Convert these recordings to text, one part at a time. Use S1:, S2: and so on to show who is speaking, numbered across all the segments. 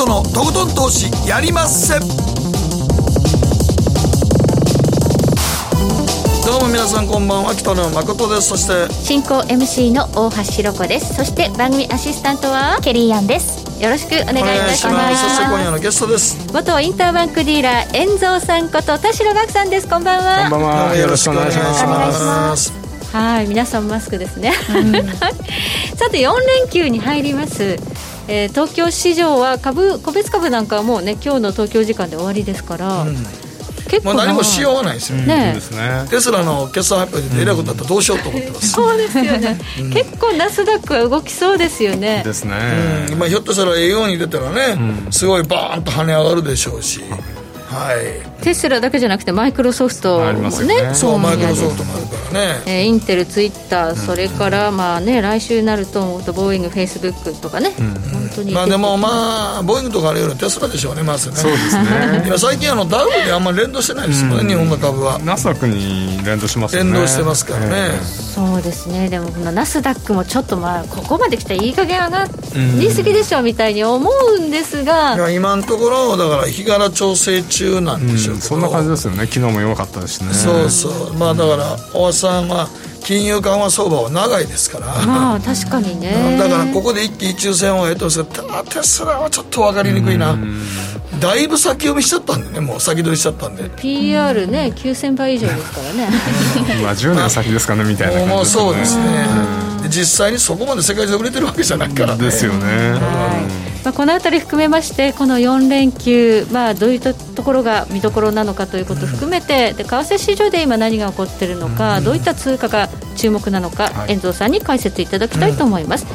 S1: 誠のとことん投資やりまっせ。どうも皆さんこんばんは北野誠です。そして
S2: 進行 MC の大橋ひろ子です。そして番組アシスタントは
S3: ケリーアンです。
S2: よろしくお願いいたします。
S1: そして今夜のゲストです。
S2: 元インターバンクディーラー遠蔵さんこと田代岳さんです。こんばんは。
S4: こんばんは。よろしくお願いします。
S3: お願いします。
S2: はい皆さんマスクですね、さて4連休に入りますえー、東京市場は株個別株なんかはもうね今日の東京時間で終わりですから、うん、
S1: 結構、まあ、何もしようがないですよ
S2: ね,、
S1: ねテスラの決算発表でえらいことだったらどうしようと思ってます、
S2: そうですよね、うん、結構ナスダックは動きそうですよね。
S4: ですね、
S1: うん。まあ、ひょっとしたら営業に出たらね、すごいバーンと跳ね上がるでしょうし、
S2: はい、テスラだけじゃなくてマイクロソフトもね。
S1: そうマイクロソフトもあるからね、
S2: えー、インテルツイッターそれからまあね来週になるとボーイングフェイスブックとかね、うん、本当に。
S1: まあでもまあボーイングとかあるよりテスラでしょうねまずね。
S4: そうですね。
S1: 今最近あのダウであんまり連動してないですもんね、うん、日本の株は。
S4: ナスダックに連動しますね。
S1: 連動してますからね、えー、
S2: そうですね。でもこのナスダックもちょっとまあここまで来たらいい加減上がりすぎでしょみたいに思うんですが、
S1: いや今のところだから日柄調整中なんでしょう
S4: そんな感じですよね。昨日も弱かったですね。
S1: そうそう。まあだから大橋さんは金融緩和相場は長いですから。
S2: まあ確かにね。
S1: だからここで一喜一憂戦をやってますけどテスラはちょっと分かりにくいな。だいぶ先読みしちゃったんでねもう先取りしちゃったんで。
S2: PR ね9000倍以上ですからね。
S4: まあ10年先ですかねみたいな感じ
S1: もうそうですね。実際にそこまで世界中で売れてるわけじゃないから
S4: ね。ですよね、
S2: はいまあ、この辺り含めましてこの4連休、まあ、どういったところが見どころなのかということを含めてで為替市場で今何が起こっているのかどういった通貨が注目なのか、遠藤さんに解説いただきたいと思います。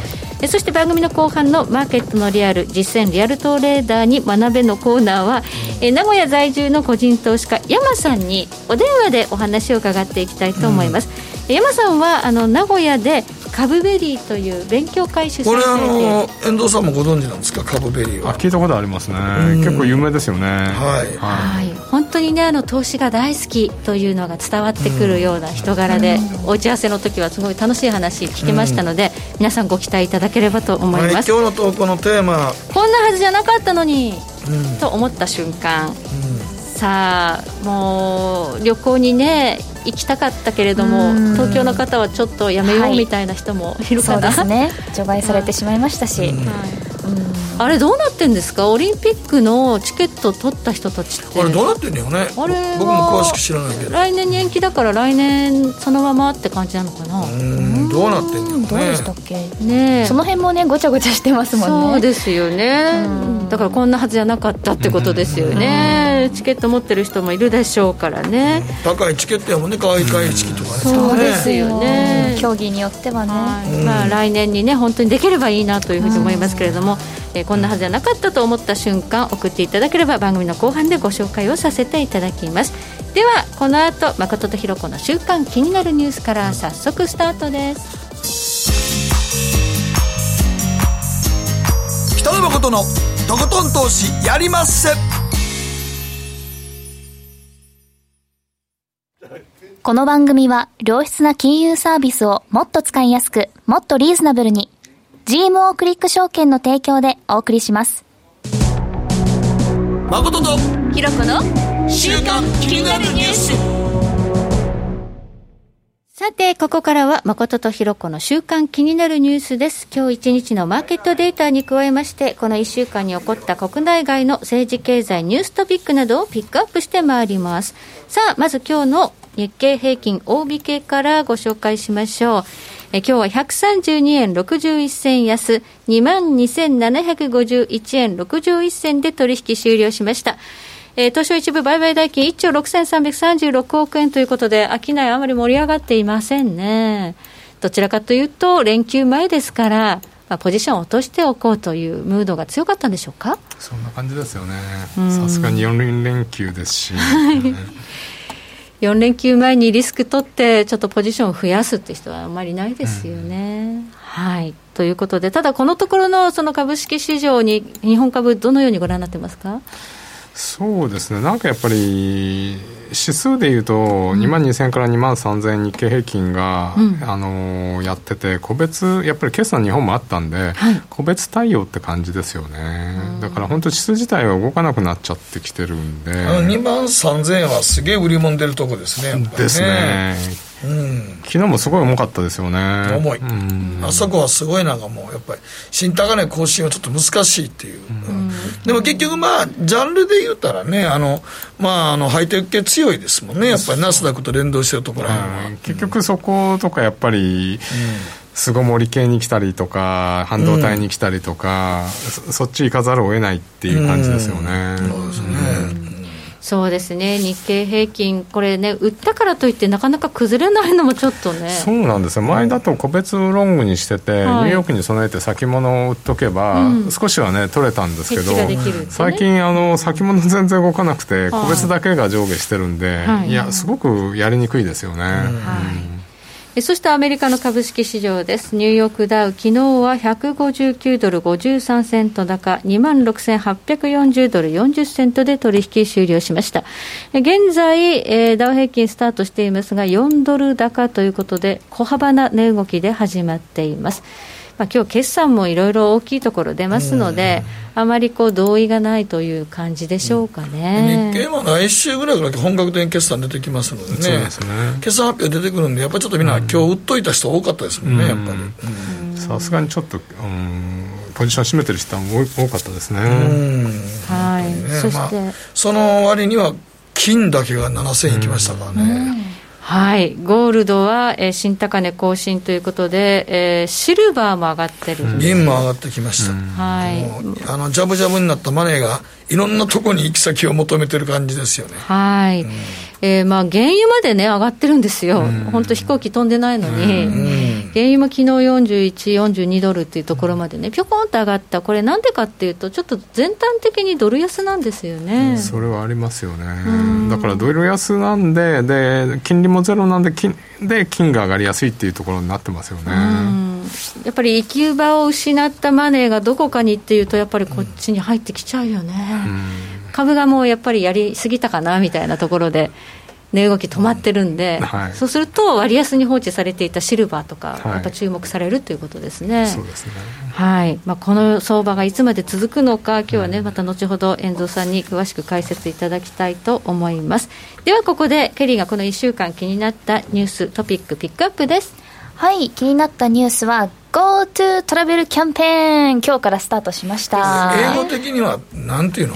S2: えそして番組の後半のマーケットのリアル実践リアルトレーダーに学べのコーナーは、え名古屋在住の個人投資家山さんにお電話でお話を伺っていきたいと思います、うん、山さんはあの名古屋で株ベリーという勉強会主催
S1: これあの遠藤さんもご存知なんですか？株ベリーは。
S4: 聞いたことありますね。結構有名ですよね。は
S1: い、
S2: はい、本当にねあの投資が大好きというのが伝わってくるような人柄で、お打ち合わせの時はすごい楽しい話聞きましたので、皆さんご期待いただければと思います、はい、今
S1: 日の投稿のテーマ。
S2: こんなはずじゃなかったのに、と思った瞬間、さあもう旅行にね行きたかったけれども東京の方はちょっとやめようみたいな人もいるかな、
S3: はい、そうですね。除外されてしまいましたし、はい
S2: あれどうなってんですか？オリンピックのチケット取った人たちって。
S1: あれどうなってんのよね。あれ僕も詳しく知らないけど。
S2: 来年に延期だから来年そのままって感じなのかな？
S1: うんどうなってんの
S3: ね。どうでしたっけ？ねその辺もねごちゃごちゃしてますも
S2: んね。そうですよね。だからこんなはずじゃなかったってことですよね。チケット持ってる人もいるでしょうからね。
S1: 高いチケットやもんね開会式とかね。
S2: そうですよね。
S3: 競技によってはね。
S2: まあ来年にね本当にできればいいなというふうに思いますけれどもえー、こんなはずじゃなかったと思った瞬間送っていただければ番組の後半でご紹介をさせていただきます。ではこの後誠とひろ子の週刊気になるニュースから早速スタートです。
S1: 北野誠のとことん投資やりまっせ。
S3: この番組は良質な金融サービスをもっと使いやすくもっとリーズナブルに GMO クリック証券の提供でお送りします。
S1: 誠と
S2: ひろこの
S1: 週刊気になるニュース。
S2: さて、ここからは誠とひろこの週間気になるニュースです。今日一日のマーケットデータに加えまして、この一週間に起こった国内外の政治経済ニューストピックなどをピックアップしてまいります。さあ、まず今日の日経平均大引けからご紹介しましょう。え今日は132円61銭安、22,751円61銭で取引終了しました。えー、東証一部売買代金1兆6336億円ということで、商いあまり盛り上がっていませんね。どちらかというと、連休前ですから、まあ、ポジションを落としておこうというムードが強かったんでしょうか？
S4: そんな感じですよね。さすがに4連休ですし。
S2: 4連休前にリスク取って、ちょっとポジションを増やすって人はあんまりないですよね。はい。ということで、ただこのところのその株式市場に、日本株、どのようにご覧になってますか？
S4: そうですね、なんかやっぱり、指数でいうと、2万2000から2万3000日経平均が、うん、あのやってて、個別、やっぱり決算日本もあったんで、はい、個別対応って感じですよね、だから本当、指数自体は動かなくなっちゃってきてるんで、
S1: 2万3000はすげえ売り物出るとこですね、
S4: ね。ですね。うん、昨日もすごい重かったですよね。
S1: 重い、うん、あそこはすごいなんかもうやっぱり新高値更新はちょっと難しいっていう、うん、でも結局まあジャンルで言ったらねあのまああのハイテク系強いですもんね。やっぱりナスダックと連動してるところは、
S4: 結局そことかやっぱり、巣ごもり系に来たりとか半導体に来たりとか、そそっち行かざるを得ないっていう感じですよね、そうですね、
S2: そうですね、日経平均、これね、売ったからといって、なかなか崩れないのもちょっとね。
S4: そうなんですよ、前だと個別ロングにしてて、はい、ニューヨークに備えて先物を売っとけば、うん、少しはね、取れたんですけど、ね、最近あの、先物全然動かなくて、個別だけが上下してるんで、はい、いや、すごくやりにくいですよね。はい
S2: そしてアメリカの株式市場です。ニューヨークダウ、昨日は159ドル53セント高、26,840ドル40セントで取引終了しました。現在、えー、ダウ平均スタートしていますが、4ドル高ということで、小幅な値動きで始まっています。まあ、今日決算もいろいろ大きいところ出ますので、あまりこう同意がないという感じでしょうかね、
S1: 日経は来週ぐらいから本格的に決算出てきますのでね、でね。決算発表出てくるんで、やっぱりちょっとみんな、今日売っといた人多かったですもんね、やっぱ
S4: り。さすがにちょっと、うんポジション占めてる人は多かったですね。
S2: はい、ね、そして、まあ、
S1: その割には金だけが7000円いきましたからね。
S2: はい、ゴールドは、えー、新高値更新ということで、えー、シルバーも上がってる、
S1: 銀も上がってきました、
S2: はい、
S1: あのジャブジャブになったマネーがいろんなところに行き先を求めてる感じですよね。
S2: はい、うん、えー、まあ、原油までね、上がってるんですよ、本当、飛行機飛んでないのに、原油も昨日41、42ドルっていうところまでね、ぴょこんと上がった、これ、なんでかっていうと、ちょっと全体的にドル安なんですよね、
S4: それはありますよね、だからドル安なんで、で金利もゼロなんで金、で金が上がりやすいっていうところになってますよね。
S2: やっぱり行き場を失ったマネーがどこかにっていうと、やっぱりこっちに入ってきちゃうよね。株がもうやっぱりやりすぎたかなみたいなところで。値動き止まってるんで、はい、そうすると割安に放置されていたシルバーとか、やっぱ注目されるということですね。そうですね。はい。まあ、この相場がいつまで続くのか、今日はね、また後ほど遠藤さんに詳しく解説いただきたいと思います。ではここで、ケリーがこの1週間気になったニュース、トピック、ピックアップです。
S3: はい。気になったニュースは GoTo トラベルキャンペーン。今日からスタートしました。
S1: 英語的にはなんていうの？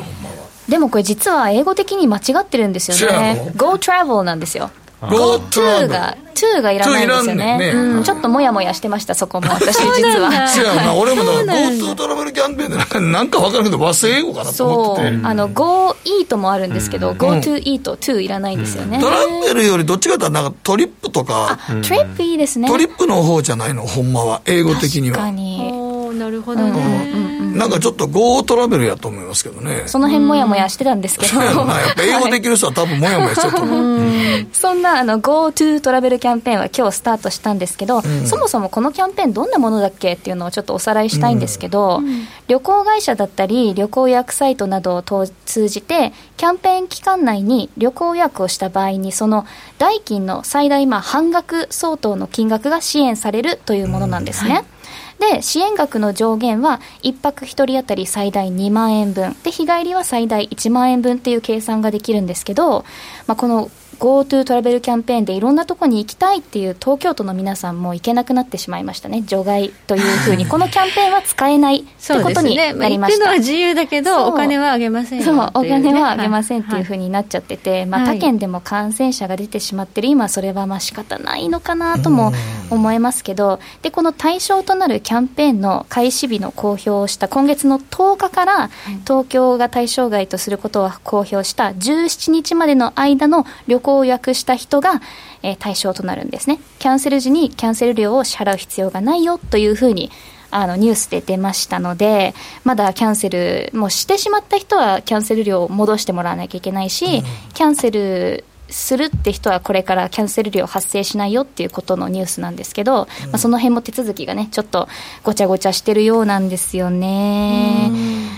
S3: でもこれ実は英語的に間違ってるんですよね。Go Travel なんですよ。GoTo が2がいらないんですよね、ねうん、ちょっともやもやしてましたそこも。私実は。
S1: そうやな。俺もだから GoTo トラベルキャンペーンでなんか分からんけど和製英語かなと思ってて。
S3: あの Go イートもあるんですけど、うん、GoTo イート2いらないんですよね、
S1: トラベルよりどっちかというとなんかトリップとか。
S3: トリップいいですね。
S1: トリップの方じゃないの？ほんまは。英語的には。
S3: 確かに
S2: なるほどね、
S1: うん、なんかちょっと GO トラベルやと思いますけどね。
S3: その辺もやもやしてたんですけど。やっ
S1: ぱ英語できる人は多分もやもやしてると思う。
S3: そんなあの GoTo トラベルキャンペーンは今日スタートしたんですけど、うん、そもそもこのキャンペーンどんなものだっけっていうのをちょっとおさらいしたいんですけど、うん、旅行会社だったり旅行予約サイトなどを通じてキャンペーン期間内に旅行予約をした場合にその代金の最大まあ半額相当の金額が支援されるというものなんですね。はいで、支援額の上限は、1泊1人当たり最大2万円分、で、日帰りは最大1万円分っていう計算ができるんですけど、まあ、この GoTo トラベルキャンペーンでいろんなところに行きたいっていう東京都の皆さんも行けなくなってしまいましたね、除外というふうに、このキャンペーンは使えないってことになりました。ねまあ、行くの
S2: は自由だけど、お金はあげません
S3: そう、お金はあげませんっていうふうになっちゃってて、はい、まあ、他県でも感染者が出てしまってる今、それはまあ仕方ないのかなとも思いますけど、で、この対象となるキャンペーンの開始日の公表をした今月の10日から、東京が対象外とすることを公表した17日までの間の旅行を予約した人人が、えー、対象となるんですね。キャンセル時にキャンセル料を支払う必要がないよというふうにあのニュースで出ましたので、まだキャンセル、もうしてしまった人はキャンセル料を戻してもらわなきゃいけないし、うん、キャンセルするって人はこれからキャンセル料発生しないよっていうことのニュースなんですけど、うん、まあ、その辺も手続きがねちょっとごちゃごちゃしてるようなんですよね。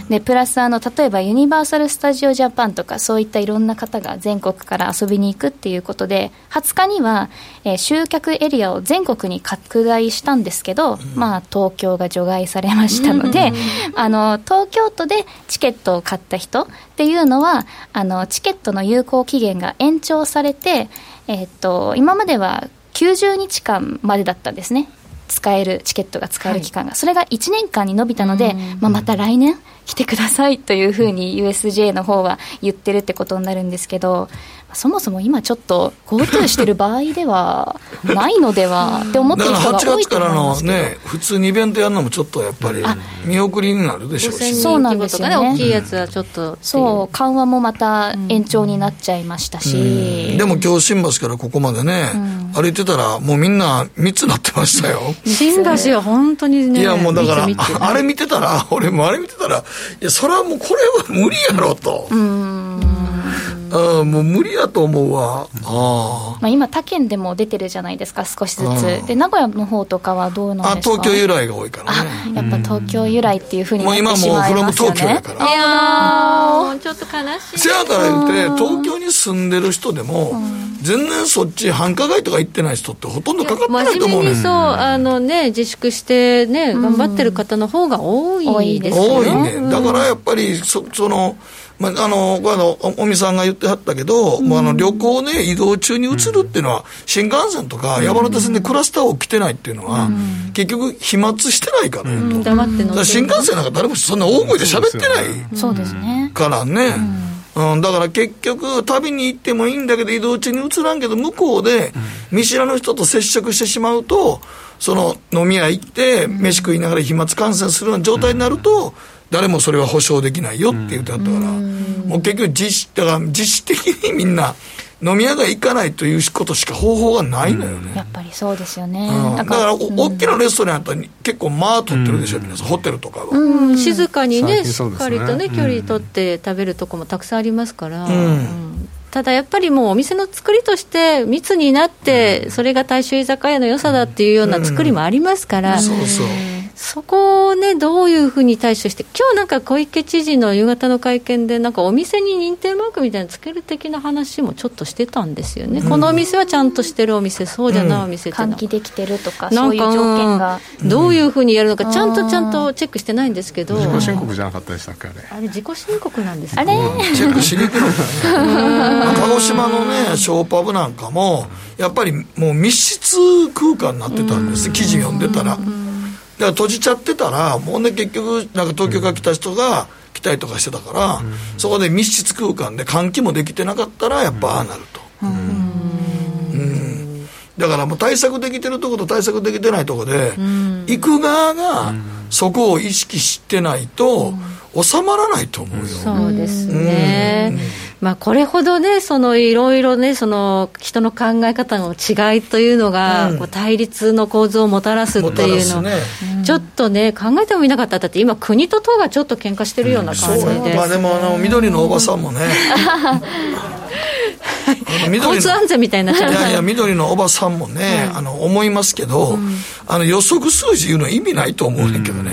S3: でプラスあの例えばユニバーサル・スタジオ・ジャパンとかそういったいろんな方が全国から遊びに行くっていうことで20日には、えー、集客エリアを全国に拡大したんですけど、うん、まあ東京が除外されましたので、あの東京都でチケットを買った人っていうのはあのチケットの有効期限が延長されて、えー、っと今までは90日間までだったんですね。使えるチケットが使える期間が、はい、それが1年間に伸びたので、まあ、また来年来てくださいというふうに USJ の方は言ってるってことになるんですけど、そもそも今ちょっと GoTo してる場合ではないのでは って思ってる人が多いと思いますけど。8月からのね
S1: 普通にイベントやるのもちょっとやっぱり見送りになるでしょうし。
S3: そうなんですよね。
S2: 大きいやつはちょっと
S3: そう緩和もまた延長になっちゃいましたし、
S1: でも今日新橋からここまでね、歩いてたらもうみんな密になってましたよ。
S2: 新橋は本当にね
S1: いやもうだからあれ見てたら俺もあれ見てたらいやそれはもうこれは無理やろと。うんあもう無理やと思うわ。
S3: あ、まあ、今他県でも出てるじゃないですか少しずつ。で名古屋の方とかはどうなんです
S1: か？あ東京由来が多いから
S3: ね。やっぱ東京由来っていうふうになってしまいますよね、
S1: もう今もうフロム東京やから。
S2: いやちょっと悲しい。
S1: せやから言って東京に住んでる人でも、全然そっち繁華街とか行ってない人ってほとんどかかってないと思うね
S2: そうあのね自粛してね頑張ってる方の方が多いですよ、
S1: 多いね。だからやっぱりそそのまあ、あの、あの、おみさんが言ってはったけど、うん、もうあの、旅行で移動中に移るっていうのは、新幹線とか山手線でクラスター起きてないっていうのは、結局、飛沫してないからよと。新幹線なんか誰もそんな大声で喋ってない。
S3: そうですね。
S1: からね。うん、だから結局、旅に行ってもいいんだけど、移動中に移らんけど、向こうで見知らぬ人と接触してしまうと、その飲み屋行って、飯食いながら飛沫感染するような状態になると、誰もそれは保証できないよって言ってあったから、もう結局実質、だから実質的にみんな、飲み屋が行かないということしか方法がないのよね、
S3: やっぱりそうですよね、
S1: うん、だから大きなレストランやったら結構間取ってるでしょ、皆さん。ホテルとかは、
S2: うん、静かにねしっかりとね距離取って食べるとこもたくさんありますから、ただやっぱりもうお店の作りとして密になってそれが大衆居酒屋の良さだっていうような作りもありますから、
S1: そうそう
S2: そこをね、どういうふうに対処して、今日なんか小池知事の夕方の会見で、なんかお店に認定マークみたいなのつける的な話もちょっとしてたんですよね、うん、このお店はちゃんとしてるお店、そうじゃないお店って
S3: 換気できてるとか、そういう条件が、
S2: どういうふうにやるのか、ちゃんとちゃんとチェックしてないんですけど、
S4: 自己申告じゃなかったでしたっけ、あれ？
S2: あれ、自己申告なんです
S3: か、あれ、
S1: チェックしにくいの。か 鹿児島のね、ショーパブなんかも、やっぱりもう密室空間になってたんです、記事読んでたら。だから閉じちゃってたらもうね結局なんか東京から来た人が来たりとかしてたから、うん、そこで密室空間で換気もできてなかったらやっぱああなると、うん、うん、だからもう対策できてるとこと対策できてないとこで、行く側がそこを意識してないと、収まらないと思うよ。
S2: そうですね。まあ、これほどね、そのいろいろね、その人の考え方の違いというのが、うん、こう対立の構図をもたらすっていうの、ね、ちょっとね、考えてもいなかった、だって今、国と党がちょっと喧嘩してるような感じで、うん、
S1: まあ、でもあの、緑のおばさんもね、
S2: 交通安全みたいにない
S1: やいや、緑のおばさんもね、あの思いますけど、あの予測数字言うのは意味ないと思うねんけどね、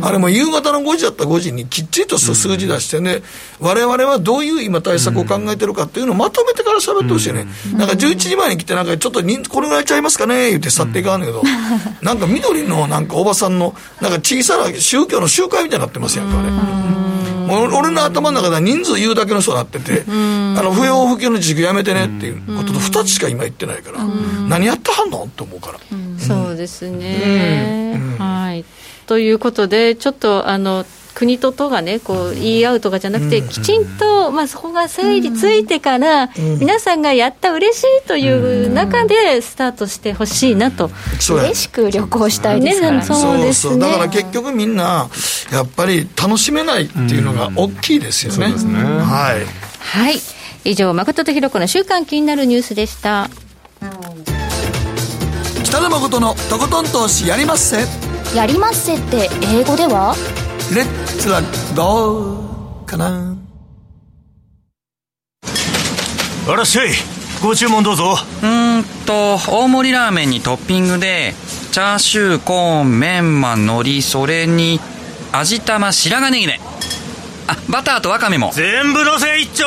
S1: あれも夕方の5時だったら5時にきっちりとした数字出してね、われわれはどういう今対策を考えてるかっていうのをまとめてから喋ってほしいね、なんか11時前に来て、なんかちょっとこれぐらいちゃいますかね言って去っていかんねんけど、なんか緑のなんかおばさんの、なんか小さな宗教の集会みたいになってますやんか、あれ。俺の頭の中では人数言うだけの人になってて、あの不要不急の自粛やめてねっていうことと2つしか今言ってないから、何やってはんのって思うから。
S2: そうですね、はい、ということで、ちょっとあの国と都がね、こう言い合うとかじゃなくて、きちんと、まあ、そこが整理ついてから、皆さんがやった嬉しいという中でスタートしてほしいなと、
S3: 嬉しく旅行したいですからね。
S1: そう。ですね。だから結局みんな、やっぱり楽しめないっていうのが大きいですよね。はい。
S2: はい。以上、誠とひろ子の週間気になるニュースでした。
S1: 北野誠のとことん投資やりまっせ。
S3: やりまっせって英語では？
S1: レッツはどうかな。
S5: あらっしゃいご注文どうぞ。
S6: うんと大盛りラーメンにトッピングでチャーシューコーンメンマ海苔それに味玉白髪ネギねあバターとワカメも。
S5: 全部のせ一丁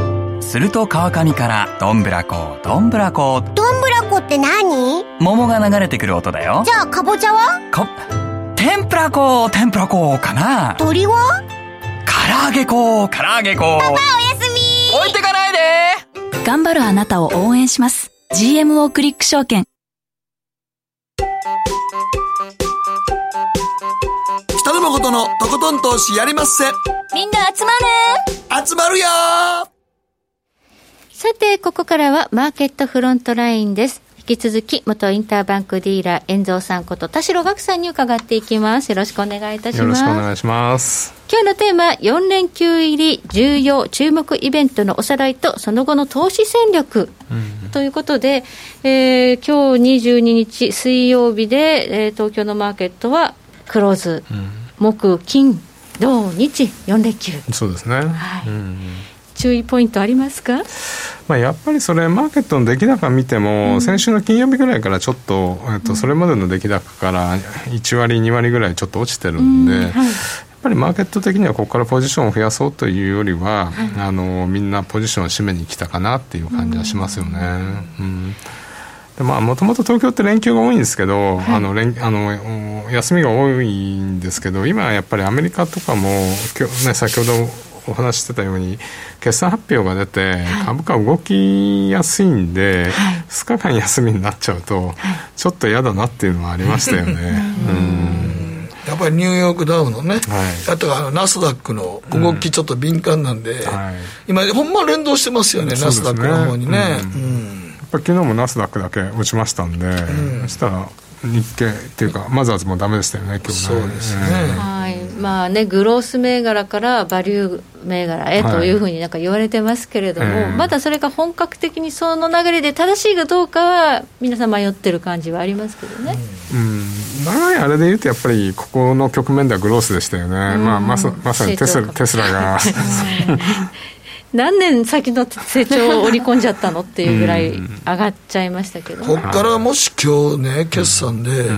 S6: すると川上からどんぶらこどんぶらこ。
S7: どんぶらこって何？
S6: 桃が流れてくる音だよ。
S7: じゃあかぼちゃは？
S6: か天ぷら粉天ぷら粉かな。
S7: 鳥は？
S6: 唐揚げ粉唐揚げ粉
S7: パパおやすみ。
S6: 置いてかないで。
S8: 頑張るあなたを応援します。GMO クリック証券。
S1: 北野誠のとことん投資やりまっせ。
S3: みんな集まる。
S1: 集まるよ
S2: さて、ここからはマーケットフロントラインです。引き続き、元インターバンクディーラー、遠蔵さんこと田代岳さんに伺っていきます。よろしくお願いいたします。
S4: よろしくお願いします。
S2: 今日のテーマ、4連休入り重要注目イベントのおさらいと、その後の投資戦略。ということで、えー今日22日水曜日で、えー東京のマーケットはクローズ、木、金、土、日、4連休。
S4: そうですね。
S2: はい
S4: うん
S2: 注意ポイントありますか？
S4: まあ、やっぱりそれマーケットの出来高見ても、先週の金曜日ぐらいからちょっと,、えっとそれまでの出来高から1割2割ぐらいちょっと落ちてるんで、
S2: はい。
S4: やっぱりマーケット的にはここからポジションを増やそうというよりは、あのみんなポジションを締めに来たかなっていう感じはしますよね。うん。でまあ、もともと東京って連休が多いんですけど、あの連あのお休みが多いんですけど今はやっぱりアメリカとかも今日、ね、先ほどお話ししてたように決算発表が出て株価動きやすいんで、2日間休みになっちゃうとちょっと嫌だなっていうのはありましたよね。うん。
S1: やっぱりニューヨークダウのね、
S4: はい。
S1: あとあのナスダックの動きちょっと敏感なんで、
S4: はい。
S1: 今ほんま連動してますよね、ナスダックの方にね。
S4: そう
S1: うん。
S4: やっぱ昨日もナスダックだけ落ちましたんで、そしたら日経っていうかマザーズもダメでしたよね今日ね。
S1: そうですね。
S2: はいまあね、グロース銘柄からバリュー銘柄へ
S4: はい。
S2: というふうになんか言われてますけれども、
S4: ええ。
S2: まだそれが本格的にその流れで正しいかどうかは、皆さん迷ってる感じはありますけどね。
S4: うん。長いあれで言うとやっぱりここの局面ではグロースでしたよね、まあ、まさまさにテステスラが。
S2: 何年先の成長を織り込んじゃったのっていうぐらい上がっちゃいましたけど。
S1: こっからもし今日ね、決算で、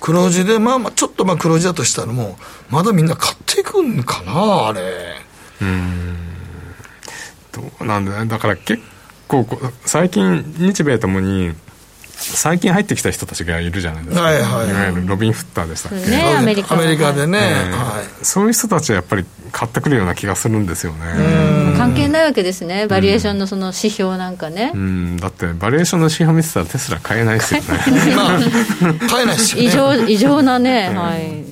S1: 黒字で、まあまあ、ちょっとまあ黒字だとしたらもう、まだみんな買っていくんかな、あれ。
S4: うんどうなんだよだから結構最近日米ともに最近入ってきた人たちがいるじゃないですか、
S1: はいはい。
S4: わゆるロビン・フッターでしたっけ、
S2: ねアメリカ
S1: アメリカでね、
S4: えー
S1: はい。
S4: そういう人たちはやっぱり買ってくるような気がするんですよね。
S2: 関係ないわけですね、バリエーションのその指標なんかね。
S4: う。ん。だってバリエーションの指標見てたらテスラ買えないですよね。
S1: まあ、買えないですよね。
S2: 異常 異常なね、はい、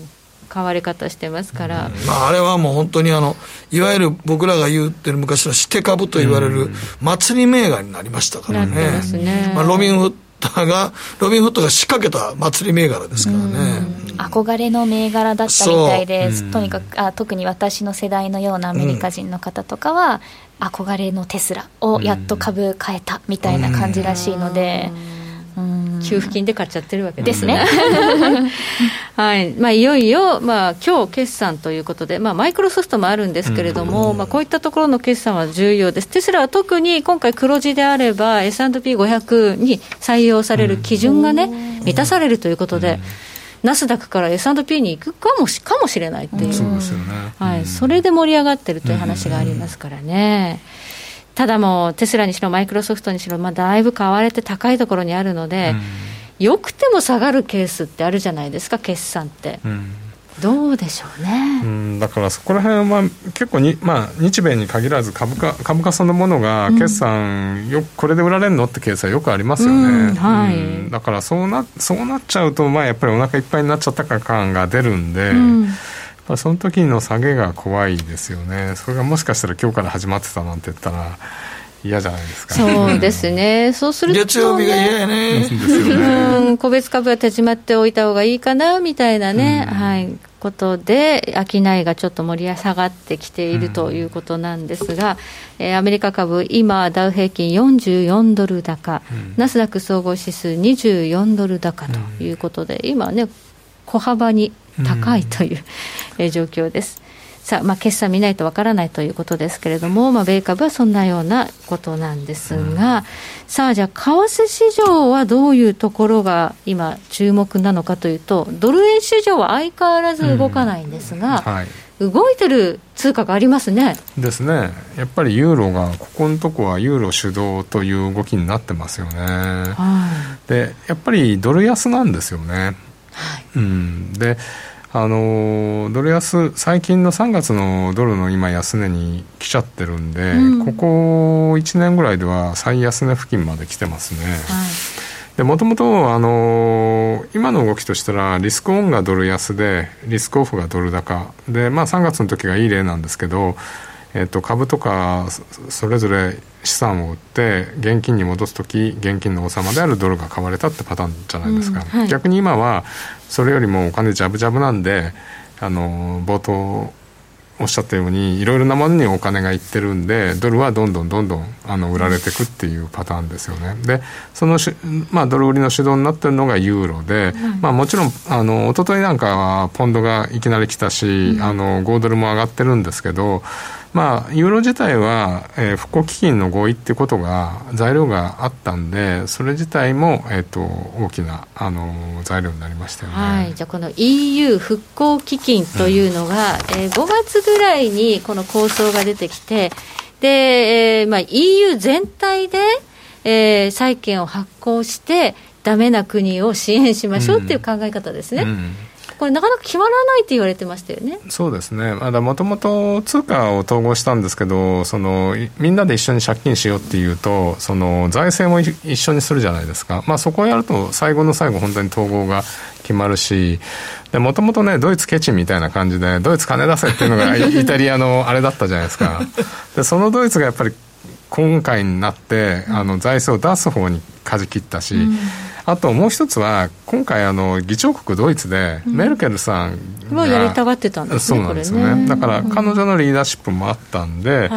S2: 買われ方してますから、
S1: まあ、あれはもう本当にあの、いわゆる僕らが言ってる昔のして株と言われる祭り銘柄になりましたからね。
S2: ますね。
S1: まあ、ロビン・フッターが、ロビン・フットが仕掛けた祭り銘柄ですからね。
S3: 憧れの銘柄だったみたいです、とにかくあ特に私の世代のようなアメリカ人の方とかは、憧れのテスラをやっと株買えたみたいな感じらしいので、うん
S2: 給付金で買っちゃってるわけ
S3: ですね。
S2: はい。まあ、いよいよ、まあ今日決算ということで、まあ、マイクロソフトもあるんですけれども、まあ、こういったところの決算は重要です、テスラは特に今回、黒字であれば、S&P500 に採用される基準がね、満たされるということで、ナスダックから S&P に行くかもしかもしれないっていう。
S4: そうですよね、
S2: はい、それで盛り上がってるという話がありますからね。ただもう、テスラにしろ、マイクロソフトにしろ、まあ、だいぶ買われて高いところにあるので、よくても下がるケースってあるじゃないですか、決算って。
S4: うん
S2: どうでしょうね。
S4: うん、だからそこら辺は結構に、まあ、日米に限らず株価株価そのものが決算よ、これで売られるのってケースはよくありますよね、
S2: うんはい。
S4: うん。だからそうなそうなっちゃうと、まあ、やっぱりお腹いっぱいになっちゃった感が出るんで、
S2: うん
S4: やっぱその時の下げが怖いですよね。それがもしかしたら今日から始まってたなんて言ったら嫌じゃないですか、
S2: そうですね、そうすると、ね、
S1: 月曜日が嫌やね。
S2: 個別株は手締まっておいた方がいいかなみたいなね、はい、ことで、商いがちょっと盛り下がってきているということなんですが、うん、えー、アメリカ株、今、ダウ平均44ドル高、うん、ナスダック総合指数24ドル高ということで、うん、今ね、小幅に高いという、うん、え状況です。さあ、まあ、決算見ないとわからないということですけれども、まあ、米株はそんなようなことなんですが、うん、さあ、じゃあ、為替市場はどういうところが今、注目なのかというと、ドル円市場は相変わらず動かないんですが、うんはい、動いてる通貨がありますね。
S4: ですね。やっぱりユーロが、ここのとこはユーロ主導という動きになってますよね。はい、で、やっぱりドル安なんですよね。はい、うん、であのドル安、最近の3月のドルの今、安値に来ちゃってるんで、うん、ここ1年ぐらいでは最安値付近まで来てますね。もともと、あのー、今の動きとしたら、リスクオンがドル安で、リスクオフがドル高。で、まあ3月の時がいい例なんですけど、えっと、株とかそれぞれ資産を売って現金に戻す時現金の王様であるドルが買われたってパターンじゃないですか、うんはい、逆に今はそれよりもお金ジャブジャブなんであの冒頭おっしゃったようにいろいろなものにお金がいってるんでドルはどんどんどんどんあの売られていくっていうパターンですよね。でそのし、まあ、ドル売りの主導になってるのがユーロで、まあ、もちろんあの一昨日なんかはポンドがいきなり来たし、うん、あの5ドルも上がってるんですけどまあ、ユーロ自体は、えー、復興基金の合意ってことが材料があったんでそれ自体も、えーと、大きな、あのー、材料になりましたよね、
S2: はい、じゃあこの EU 復興基金というのが、うん、えー、5月ぐらいにこの構想が出てきてで、えーまあ、EU 全体で、えー、債券を発行してダメな国を支援しましょうっていう考え方ですね。うんうんこれ、なかなか決まらないって言われてましたよね。
S4: そうですね、まだもともと通貨を統合したんですけどその、みんなで一緒に借金しようっていうと、その財政も一緒にするじゃないですか、まあ、そこをやると、最後の最後、本当に統合が決まるし、もともとね、ドイツケチみたいな感じで、ドイツ金出せっていうのが イタリアのあれだったじゃないですか。でそのドイツがやっぱり今回になって、あの財政を出す方に舵切ったし、うんあともう一つは、今回あの、議長国ドイツで、メルケルさん
S2: が、やりたがってたんです
S4: ね、そうなんですよね、ね。だから彼女のリーダーシップもあったんで、はい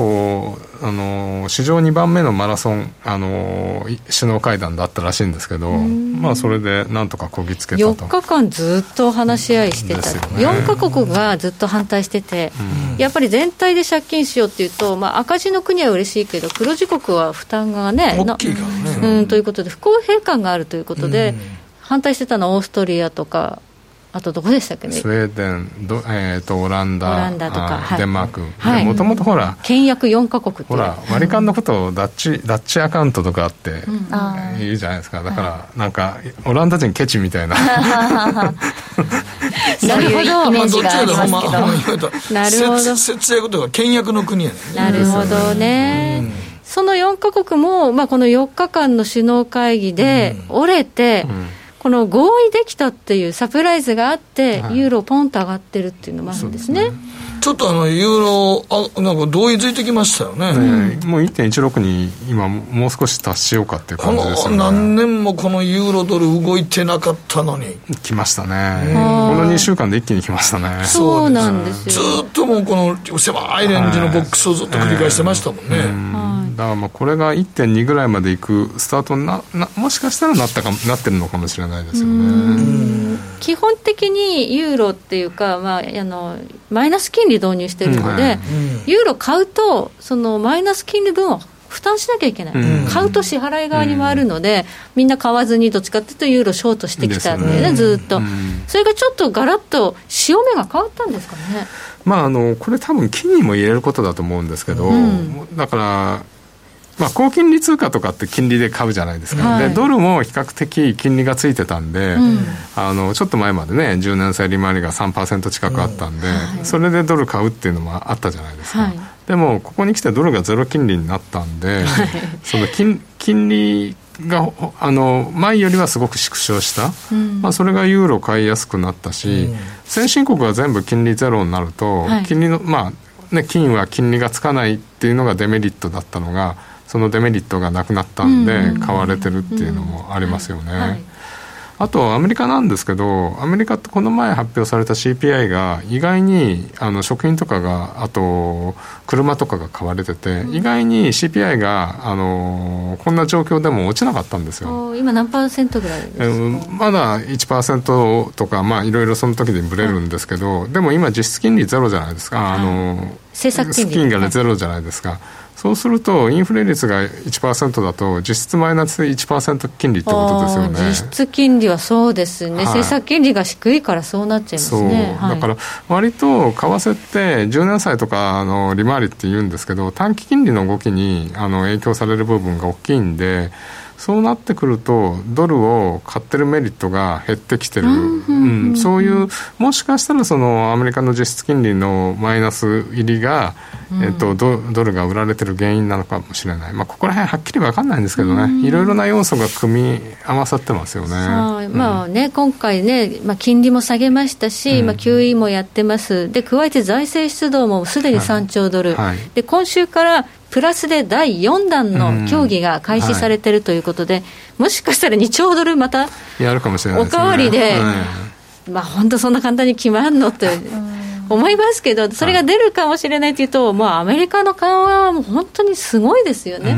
S4: こうあの史上2番目のマラソンあの首脳会談だったらしいんですけど、まあ、それでなんとかこぎつけたと。
S2: 4日間ずっと話し合いしてた、ね、4か国がずっと反対してて、やっぱり全体で借金しようっていうと、まあ、赤字の国は嬉しいけど黒字国は負担がね
S1: 大きいから
S2: ね、うん、ということで不公平感があるということで、反対してたのはオーストリアとかあとどこでしたっけ？ね
S4: スウェーデンど、えーと、オランダオ
S2: ランダとか、
S4: はい、デンマーク。もともとほら
S2: 倹約4か国
S4: ほら割り勘のことをダッチ、ダッチアカウントとかあって、うん、いいじゃないですか。だから、はい、なんかオランダ人ケチみたいな。
S3: そういうイメージがありますけ
S2: ど。なるほど。
S1: 節約とか倹約の国やね。
S2: なるほどね、その4か国も、まあ、この4日間の首脳会議で折れて、うんこの合意できたっていうサプライズがあって、ユーロポンと上がってるっていうのもあるんですね。
S1: ちょっとあのユーロあなんか同意づいてきましたよね、
S4: ねもう1.16に今もう少し達しようかっていう感じですよね。
S1: 何年もこのユーロドル動いてなかったのに。
S4: 来ましたね。この2週間で一気に来ましたね。
S2: そうなんです
S1: よ。ずっともうこの狭いレンジのボックスをずっと繰り返してましたもんね、
S4: はい、だからまあこれが1.2ぐらいまでいくスタートななもしかしたらなったかなってるのかもしれないですよね。
S2: 基本的にユーロっていうか、まあ、あのマイナス金利導入してるので、ユーロ買うと、そのマイナス金利分を負担しなきゃいけない、買うと支払い側に回るので、みんな買わずに、どっちかっていうと、ユーロショートしてきたんでね、ね。ずっと、それがちょっとガラッと潮目が変わったんですかね。
S4: まあ、あのこれ多分金にも入れることだと思うんですけど、うん、だからまあ、高金利通貨とかって金利で買うじゃないですか、はい、でドルも比較的金利がついてたんで、うん、あのちょっと前までね10年債利回りが3%近くあったんで、うんそれでドル買うっていうのもあったじゃないですか、はい、でもここに来てドルがゼロ金利になったんで、その金金利があの前よりはすごく縮小した、うん、まあ、それがユーロ買いやすくなったし、先進国が全部金利ゼロになると、金利のまあね、金は金利がつかないっていうのがデメリットだったのがそのデメリットがなくなったんで買われてるっていうのもありますよね。あとアメリカなんですけどアメリカってこの前発表された CPI が意外にあの食品とかがあと車とかが買われてて、うん、意外に CPI があのこんな状況でも落ちなかったんですよ。
S2: 今何パーセントぐらいですか、え
S4: ー、まだ1%とかまあいろいろその時でぶれるんですけど、でも今実質金利ゼロじゃないですか。あの
S2: 政策金利
S4: 金利がゼロじゃないですか、そうすると、インフレ率が1%だと、実質マイナス1%金利ってことですよね。
S2: 実質金利はそうですね、はい、政策金利が低いからそうなっちゃいますね。
S4: だから、割と為替って10年債とかの利回りって言うんですけど、短期金利の動きにあの影響される部分が大きいんで、そうなってくると、ドルを買ってるメリットが減ってきてる、うんそういう、もしかしたらそのアメリカの実質金利のマイナス入りが、えっと、ドドルが売られてる原因なのかもしれない、まあ、ここら辺はっきり分かんないんですけどね、いろいろな要素が組み合わさってますよね。
S2: まあね、今回ね、まあ、金利も下げましたし、まあ、QE もやってます、で加えて財政出動もすでに3兆ドル、はいはい、で今週からプラスで第4弾の協議が開始されてるということで、はい、もしかしたら2兆ドルまた
S4: やるかもしれない、
S2: ね、おかわりで、まあ本当そんな簡単に決まるのって。思いますけど、それが出るかもしれないというと、まあ、アメリカの緩和はもう本当にすごいですよね。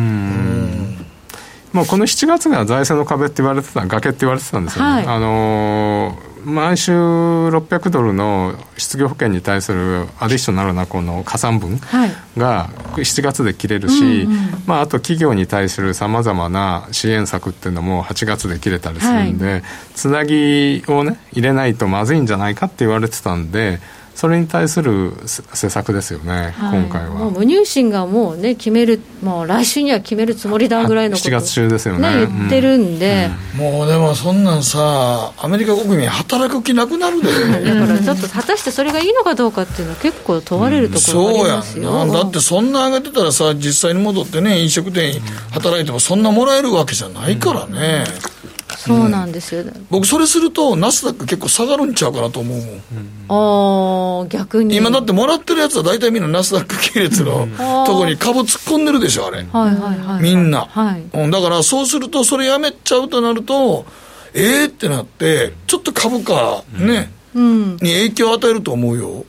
S4: もうこの7月が財政の壁って言われてた、崖って言われてたんですよね。はい、あのー毎週600ドルの失業保険に対するアディショナルなこの加算分が7月で切れるし、まあ、あと企業に対するさまざまな支援策っていうのも8月で切れたりするんで、はい、つなぎをね入れないとまずいんじゃないかって言われてたんでそれに対する施策ですよね、はい、今回は。
S2: もう無入信がもうね、決める、もう来週には決めるつもりだぐらいのこと、
S4: 7月中ですよね、
S2: ね言ってるんで、
S1: うん。うん、もうでもそんなんさ、アメリカ国民、働く気なくなるで、
S2: だからちょっと、果たしてそれがいいのかどうかっていうのは、結構問われるところがありますよ、
S1: うん、だってそんな上げてたらさ、実際に戻ってね、飲食店働いても、そんなもらえるわけじゃないからね。
S2: そうなんですよ、
S1: 僕それするとナスダック結構下がるんちゃうかなと思うもん、
S2: ああ逆に。
S1: 今だってもらってるやつは大体みんなナスダック系列のとこに株突っ込んでるでしょあれ、はいはいはい、みんな、はい、うん、だからそうするとそれやめちゃうとなるとええー、ってなってちょっと株価ね、うん、に影響を与えると思うよ。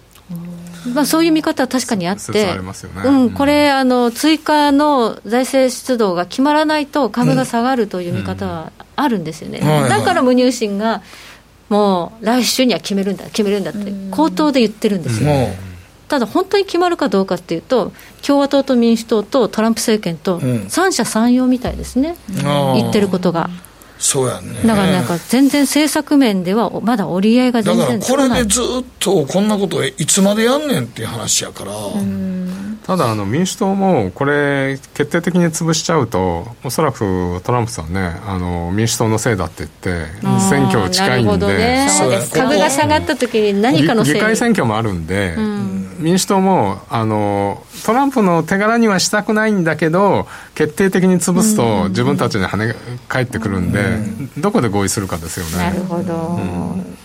S2: まあ、そういう見方は確かにあって、
S4: あね、
S2: うん、これあの、追加の財政出動が決まらないと、株が下がるという見方はあるんですよね、うん、だから無入信が、もう来週には決めるんだ、決めるんだって、口頭で言ってるんですよ。ただ本当に決まるかどうかっていうと、共和党と民主党とトランプ政権と三者三様みたいですね、言ってることが。
S1: そうやね。
S2: だからなんか全然政策面ではまだ折り合いが全然
S1: だからこれでずっとこんなこといつまでやんねんっていう話やから
S4: ただあの民主党もこれ決定的に潰しちゃうとおそらくトランプさんねあの民主党のせいだって言って選挙近いんで、ね、
S2: 株が下がった時に何かの
S4: 議会選挙もあるんで、うん。民主党もあのトランプの手柄にはしたくないんだけど決定的に潰すと自分たちに跳ね返ってくるんで、どこで合意するかですよね。
S2: なるほど、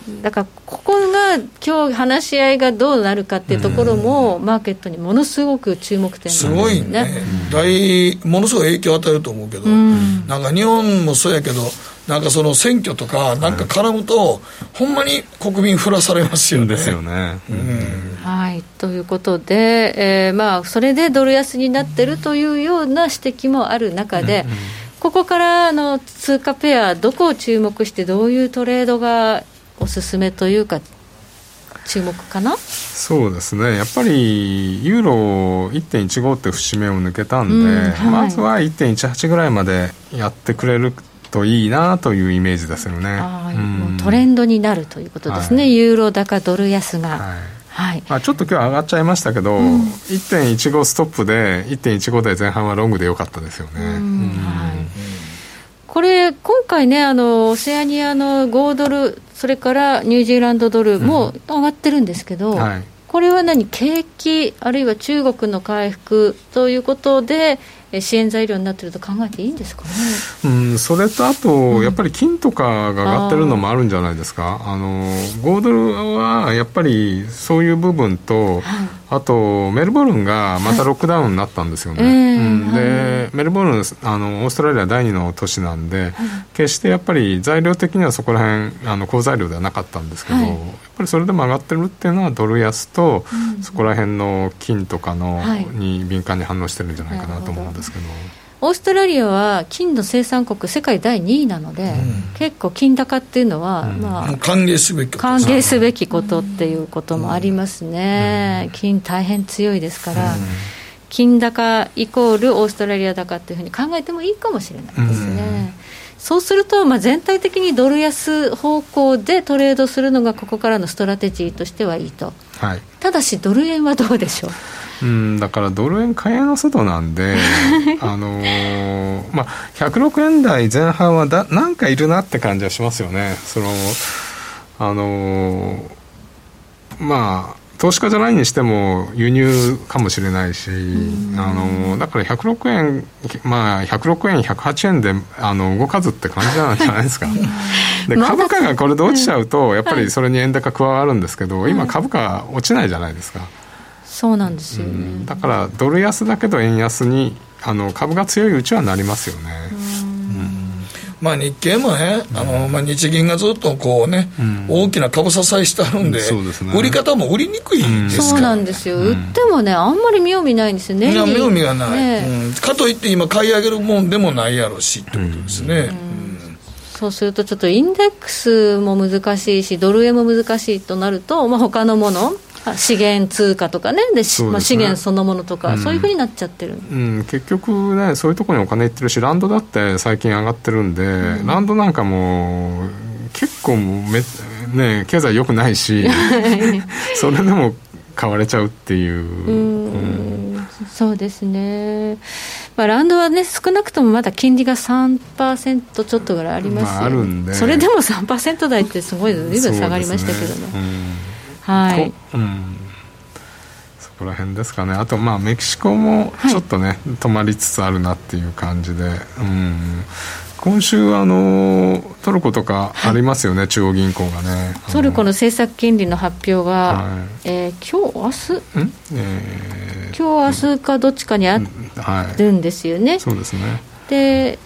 S2: うん、だからここが今日話し合いがどうなるかっていうところも、マーケットにものすごく注目点
S1: すごいね、大ものすごい影響を与えると思うけど、なんか日本もそうやけどなんかその選挙とかなんか絡むと、ほんまに国民振らされますよね。
S4: ですよね。
S2: うん、はい。ということで、えー、まあそれでドル安になってるというような指摘もある中で、ここからの通貨ペアどこを注目してどういうトレードがおすすめというか注目かな？
S4: そうですね。やっぱりユーロ1.15って節目を抜けたんで、うんはい、まずは1.18ぐらいまでやってくれるといいなというイメージですよね、
S2: うん、トレンドになるということですね、はい、ユーロ高ドル安が。はい。はい。
S4: まあ、ちょっと今日上がっちゃいましたけど、うん、1.15ストップで1.15で前半はロングでよかったですよね。はい、
S2: これ今回ねあのオセアニアの5ドルそれからニュージーランドドルも上がってるんですけど、うんはい、これは何景気あるいは中国の回復ということで支援材料になってると考えていいんですかね、
S4: うん、それとあと、うん、やっぱり金とかが上がってるのもあるんじゃないですか、あの5ドルはやっぱりそういう部分と、はい、あとメルボルンがまたロックダウンになったんですよね、はいうん、で、はい、メルボルンあの、オーストラリア第二の都市なんで、決してやっぱり材料的にはそこら辺あの好材料ではなかったんですけど、やっぱりそれでも上がってるっていうのは、ドル安と、そこら辺の金とかの、に敏感に反応してるんじゃないかなと思うんですけど。
S2: オーストラリアは金の生産国世界第2位なので、うん、結構金高っていうのは、うん、まあ、
S1: 歓迎すべき
S2: 歓迎すべきことっていうこともありますね、うん、金大変強いですから、金高イコールオーストラリア高っていうふうに考えてもいいかもしれないですね。そうすると、まあ、全体的にドル安方向でトレードするのがここからのストラテジーとしてはいいと、はい、ただしドル円はどうでしょう？
S4: うんだからドル円買いの外なんで、あのー、まあ、106円台前半はだなんかいるなって感じはしますよね。そのあのー、まあ投資家じゃないにしても輸入かもしれないし、あのだから106円、まあ、106円、108円であの動かずって感じなんじゃないですか。で株価がこれで落ちちゃうと、やっぱりそれに円高加わるんですけど、今、株価落ちないじゃないですか。
S2: そうなんですよ、ね、
S4: だからドル安だけど円安にあの株が強いうちはなりますよね。
S1: まあ、日経もね、あのまあ、日銀がずっとこうね、うん、大きな株支えしてあるんで、うんでね、売り方も売りにくいですから、
S2: そうなんですよ、売ってもね、あんまり見よう見ないんですよね、
S1: 見よう見がない、ね、かといって今、買い上げるもんでもないやろうしってことですね。
S2: そうすると、ちょっとインデックスも難しいし、ドル円も難しいとなると、まあ他のもの、資源通貨とかね。で、ね、まあ、資源そのものとか、うん、そういうふうになっちゃってる、
S4: うん、結局ねそういうところにお金いってるしランドだって最近上がってるんで、うん、ランドなんかも結構め、ね、経済良くないし それでも買われちゃうっていう。
S2: うん。そうですね、まあ、ランドはね、少なくともまだ金利が3%ちょっとぐらいありますよ、ね、まあ、それでも3%台ってすごい、ずいぶん下がりましたけどね。はい、うん、
S4: そこら辺ですかね。あとまあメキシコもちょっとね、はい、止まりつつあるなっていう感じで、うん、今週あのトルコとかありますよね、はい、中央銀行がね。
S2: トルコの政策金利の発表が、はい、えー、今日明日、えー、今日明日かどっちかにあるんですよね、はい、
S4: そうですね。
S2: で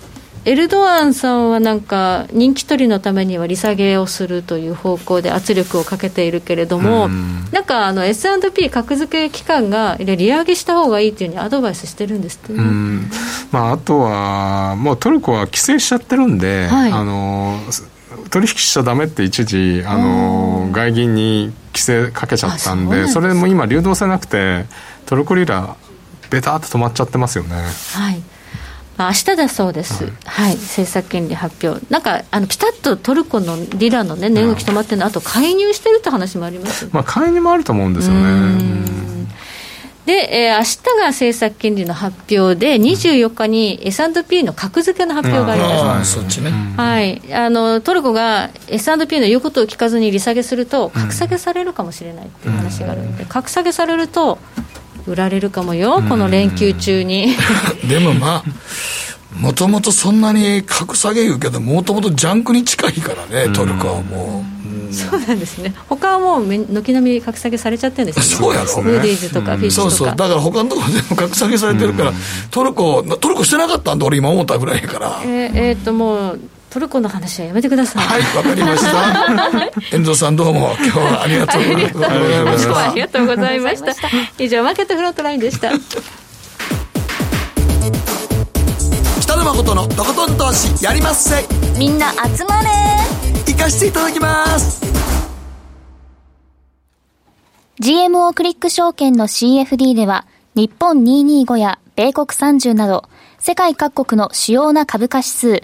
S2: エルドアンさんはなんか人気取りのためには利下げをするという方向で圧力をかけているけれども、ん。なんかあの S&P 格付け機関が利上げした方がいいというふうにアドバイスしてるんですって、ね、
S4: まあ、あとは、もうトルコは規制しちゃってるんで、はい、あの取引しちゃだめって一時あの外銀に規制かけちゃったんでそれも今流動性なくてトルコリラベタっと止まっちゃってますよね。
S2: はい明日だそうです、はい、はい、政策金利発表、なんかあのピタッとトルコのリラの、ね、値動き止まってるの、あと介入してるって話もあります、
S4: まあ、介入もあると思うんですよね。
S2: で、えー、明日が政策金利の発表で、24日に S&P の格付けの発表があります、
S1: うん、そっちね、
S2: はい、あのトルコが S&P の言うことを聞かずに利下げすると、格下げされるかもしれないっていう話があるので、格下げされると、売られるかもよ、この連休中に。
S1: でもまあもともとそんなに格下げ言うけどもともとジャンクに近いからねトルコはも
S2: う、そうなんですね。他はもう軒並み格下げされちゃってるんです
S1: よね。そうやろ
S2: ムーディーズとかフィッシュとか。
S1: そうそう。だから他のところでも格下げされてるから、トルコトルコしてなかったんだ俺今思ったぐらいやから。
S2: えー、えー、っともうトルコの話はやめてください。
S1: はい、わかりました。遠藤さんどうも今日はありがとうございました。
S2: ありがとうございました。以上マーケットフロントラインでした。
S1: 北野誠のとことん投資やりまっせ。
S7: みんな集まれ。
S1: 行かしていただきます。
S3: GMO クリック証券の CFD では日本225や米国30など世界各国の主要な株価指数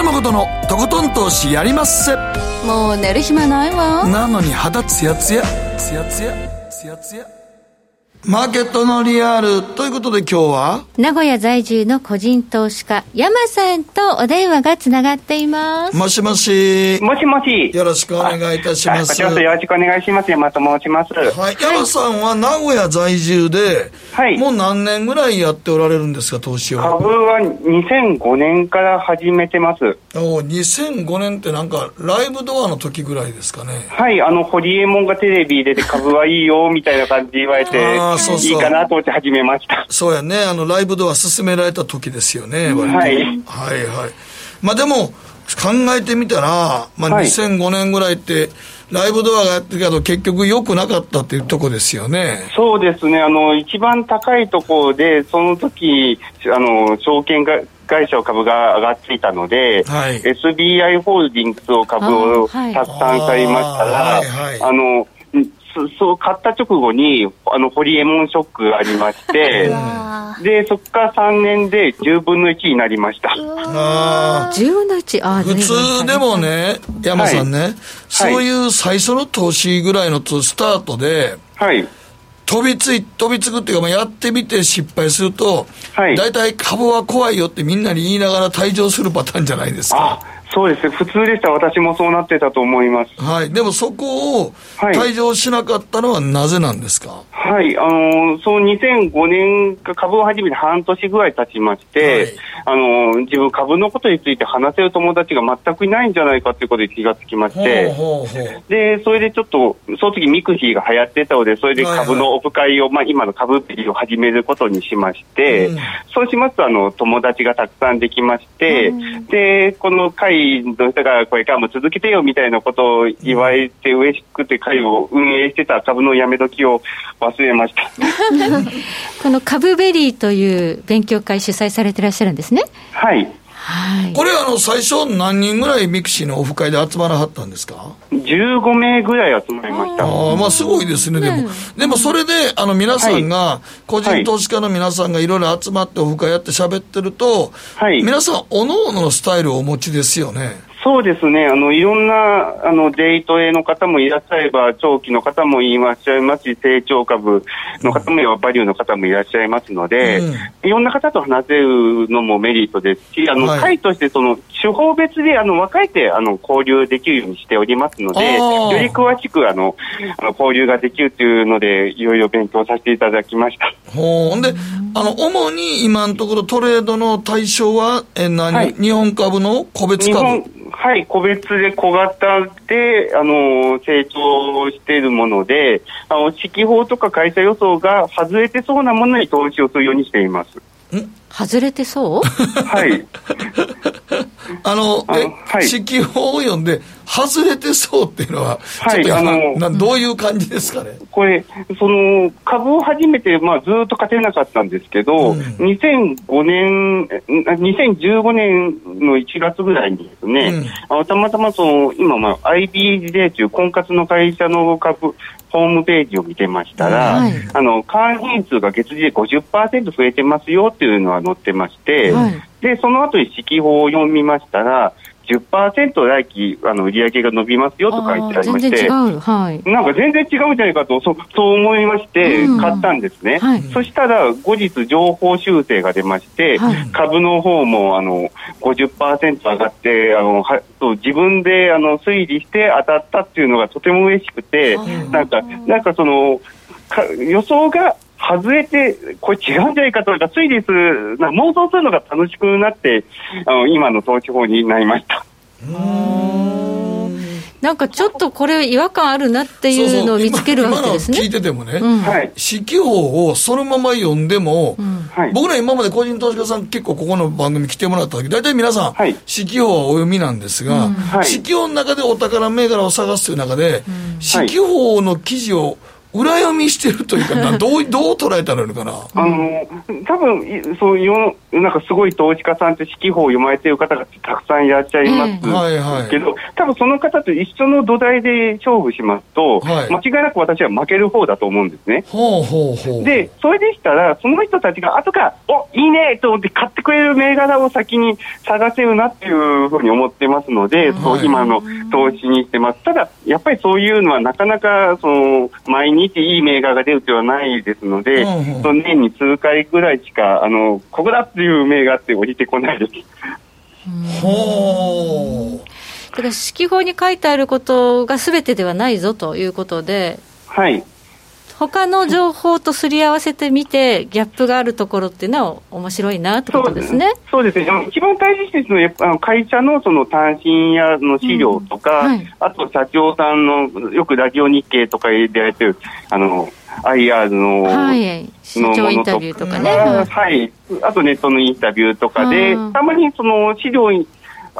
S1: 北野誠のとことん投資やりまっせ。
S2: もう寝る暇ないわ。
S1: なのに肌ツヤツヤ、ツヤツヤ、ツヤツヤ。マーケットのリアルということで今日は？
S2: 名古屋在住の個人投資家山さんとお電話がつながっています。
S1: もしもし。
S9: もしもし。
S1: よろしくお願いいたします。
S9: よろしくお願いします。山と申します。
S1: はい。山さんは名古屋在住で、はい、もう何年ぐらいやっておられるんですか投資を？
S9: 株は2005年から始めてます。
S1: お2005年ってなんかライブドアの時ぐらいですかね。
S9: はい。あのホリエモンがテレビ出て株はいいよみたいな感じで言われてそうそういいかなと思って始めました。
S1: そうやね、あの、ライブドア進められた時ですよね、
S9: はい。はいはい。
S1: まあでも、考えてみたら、まあ2005年ぐらいって、ライブドアがやってるけど、結局良くなかったっていうとこですよね。
S9: そうですね、あの、一番高いところで、その時、あの、証券が、会社株が上がっていたので、はい、SBI ホールディングスを株をたくさん買いましたら、あはいはい、あの、そう買った直後にあのホリエモンショックがありまして でそこから3年で10分の1になりました。
S2: あ10分の1あ
S1: 普通でもね山さんね、はい、そういう最初の投資ぐらいのスタートで、はい、飛びつい飛びつくっていうか、まあ、やってみて失敗すると、はい、大体株は怖いよってみんなに言いながら退場するパターンじゃないですか。
S9: そうです、普通でした、私もそうなってたと思います。
S1: はい、でもそこを退場しなかったのはなぜなんですか、
S9: はい、あのー、その2005年から株を始めて半年ぐらい経ちまして、はい、あのー、自分株のことについて話せる友達が全くいないんじゃないかということに気がつきまして、ほうほうほう。で、それでちょっと、その時ミクシーが流行ってたので、それで株のオフ会を、はいはい、まあ今の株ベリーを始めることにしまして、うん、そうしますと、あの、友達がたくさんできまして、うん、で、この会の人がこれからも続けてよみたいなことを言われて嬉しくて会を運営してた株のやめ時を忘れました。
S2: この株ベリーという勉強会主催されていらっしゃるんですね。
S9: はい。
S1: はい、これあの最初何人ぐらいミクシーのオフ会で集まらはったんですか？
S9: 15名ぐらい集まりました。
S1: ああまあすごいですね。でも、でもそれであの皆さんが、個人投資家の皆さんがいろいろ集まってオフ会やって喋ってると、はい、皆さんおのおののスタイルをお持ちですよね
S9: そうですね、あのいろんなあのデイトレの方もいらっしゃれば、長期の方もいらっしゃいますし、成長株の方も、バリューの方もいらっしゃいますので、うん、いろんな方と話せるのもメリットですし、あの、はい、会としてその手法別であの分かれてあの交流できるようにしておりますので、より詳しくあのあの交流ができるというので、いろいろ勉強させていただきました。
S1: ほんであの主に今のところトレードの対象はえ何、はい、日本株の個別株
S9: はい、個別で小型で、あの、成長しているもので、あの、四季報とか会社予想が外れてそうなものに投資をするようにしています。
S2: 外れてそう？
S9: はい。
S1: あの、え、はい、四季報を読んで、外れてそうっていうのは、はい、あのどういう感じですかね？
S9: これ、その株を始めて、まあ、ずっと勝てなかったんですけど、うん、2005年、2015年の1月ぐらいにですね、うん、あのたまたまその今、まあ、IBJ という婚活の会社の株、ホームページを見てましたら、はい、あの会員数が月次で50%増えてますよっていうのが載ってまして、はい、でその後に指揮法を読みましたら、10%来期あの売り上げが伸びますよと書いてありまして、はい、なんか全然違うんじゃないかとそそう思いまして買ったんですね、うんはい、そしたら後日情報修正が出まして、はい、株の方もあの50%上がってあのはそう自分であの推理して当たったっていうのがとても嬉しくて、なんかなんかそのか予想が外れて、これ違うんじゃないかとか、推理す。る、妄想するのが楽しくなって、あの今の投資法になりました。
S2: なんかちょっとこれ違和感あるなっていうのを見つけるわけですね。
S1: 聞いててもね、うん、四季報をそのまま読んでも、うん、僕ら今まで個人投資家さん結構ここの番組来てもらった時、大体皆さん、はい、四季報はお読みなんですが、四季報の中でお宝銘柄を探すという中で、四季報の記事を裏読みしてるというか、どう どう捉えたらいいのかな？
S9: あの多分そういうなんかすごい投資家さんって四季報を読まれてる方がたくさんいらっしゃいますけど、はいはい、多分その方と一緒の土台で勝負しますと、はい、間違いなく私は負ける方だと思うんですね。ほうほうほうで、それでしたら、その人たちが後から、おいいねと思って買ってくれる銘柄を先に探せるなっていうふうに思ってますので、はい、そう今の投資にしてます。ただ、やっぱりそういうのはなかなかその毎日いい銘柄が出るではないですので、その年に数回ぐらいしか、あの、ここだっていう銘柄って降りてこないです。
S2: ほう。だから、指揮法に書いてあることがすべてではないぞということで、
S9: はい。
S2: 他の情報とすり合わせてみて、ギャップがあるところっていうのは面白いなってことですね。
S9: そうですね。一番大事ですのは、あの会社のその単身やの資料とか、うんはい、あと社長さんの、よくラジオ日経とかでやってる、あの、IR の、
S2: はい、市長インタビューとかね。
S9: はい。あとネットのインタビューとかで、たまにその資料に、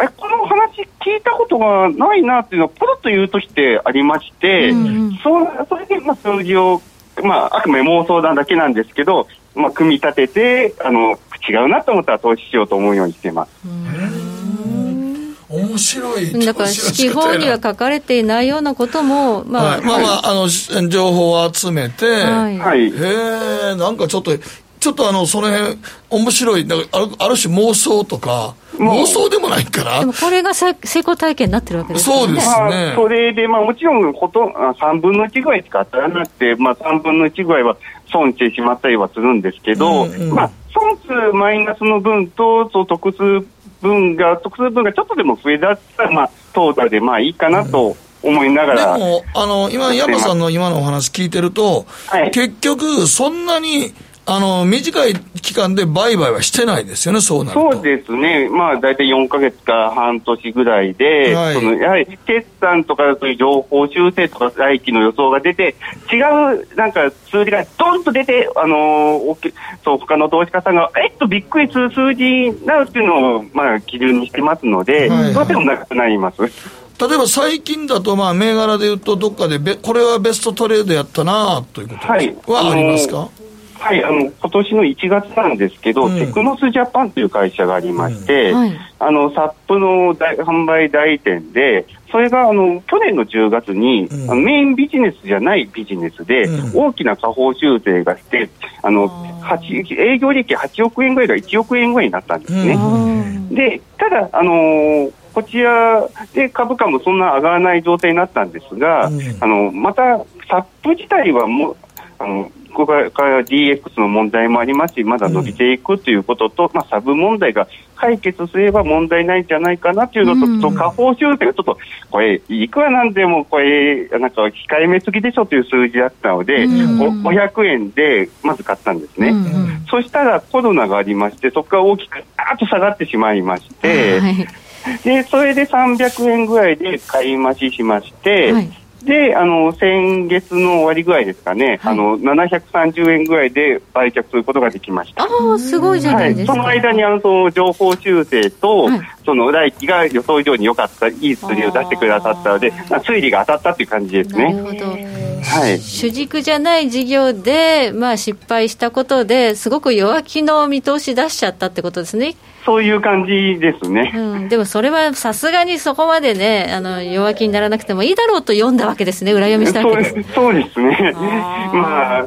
S9: えこの話聞いたことがないなっていうのをポロッと言うときってありまして、うんうん、そそれでまあ数字をまあ、あくまで妄想なだけなんですけど、まあ、組み立ててあの違うなと思ったら投資しようと思うようにしてます。
S1: 面白い。
S2: だから基本には書かれていないようなことも、
S1: まあ、はい、まあまあ、あの情報を集めて、はい、へえなんかちょっとちょっとあのその辺面白い。なんかあるある種妄想とか妄想でもないから。
S2: でもこれが成功体験になってるわけですね。
S1: そうですね、
S9: まあ、それで、まあ、もちろんほと3分の1ぐらいしか当たらなくて、まあ、3分の1ぐらいは損してしまったりはするんですけど、うんうん、まあ、損数マイナスの分とそう得数分が得数分がちょっとでも増えだったら、まあ、トータルでまあいいかなと。思いながら、
S1: でも、あの今、山さんの今のお話聞いてると、はい、結局、そんなにあの短い期間で売買はしてないですよね、そうなる
S9: と。そうですね、まあ、大体4か月か半年ぐらいで、はい、そのやはり決算とかそういう情報修正とか来期の予想が出て、違うなんか数字がどんと出て、あのそう他の投資家さんが、えっとびっくりする数字になるっていうのを、まあ、基準にしてますので、どうしてもなくなります。
S1: 例えば最近だと、まあ、銘柄でいうと、どっかでこれはベストトレードやったなということはありますか、
S9: はい、あの今年の1月なんですけど、うん、テクノスジャパンという会社がありまして、うん。はい、あのサップの販売代理店で、それがあの去年の10月に、うん、メインビジネスじゃないビジネスで、大きな下方修正がして、あの営業利益8億円ぐらいが1億円ぐらいになったんですね。でただあのーこちらで株価もそんな上がらない状態になったんですが、うん、あのまた、サップ自体はもあのここから DX の問題もありますし、まだ伸びていくということと、うん、まあ、サブ問題が解決すれば問題ないんじゃないかなというのと、うん、と下方修正がちょっと、これ、いくらなんでも、これ、なんか控えめすぎでしょという数字だったので、うん、500円でまず買ったんですね。うん、そしたらコロナがありまして、そこから大きくあーっと下がってしまいまして、はいで、それで300円ぐらいで買い増ししまして、はい、で、あの、先月の終わりぐらいですかね、はい、あの、730円ぐらいで売却することができました。
S2: ああ、すごいじゃないですか。
S9: はい、その間に、あの、その情報修正と、はい、その来期が予想以上に良かった、いい数字を出してくださったので、推理が当たったという感じですね。なるほど。
S2: はい、主軸じゃない事業で、まあ、失敗したことですごく弱気の見通し出しちゃったってことですね。
S9: そういう感じですね、
S2: うん、でもそれはさすがにそこまでねあの弱気にならなくてもいいだろうと読んだわけですね。裏読みしたわけで。す。
S9: そうですね。まあ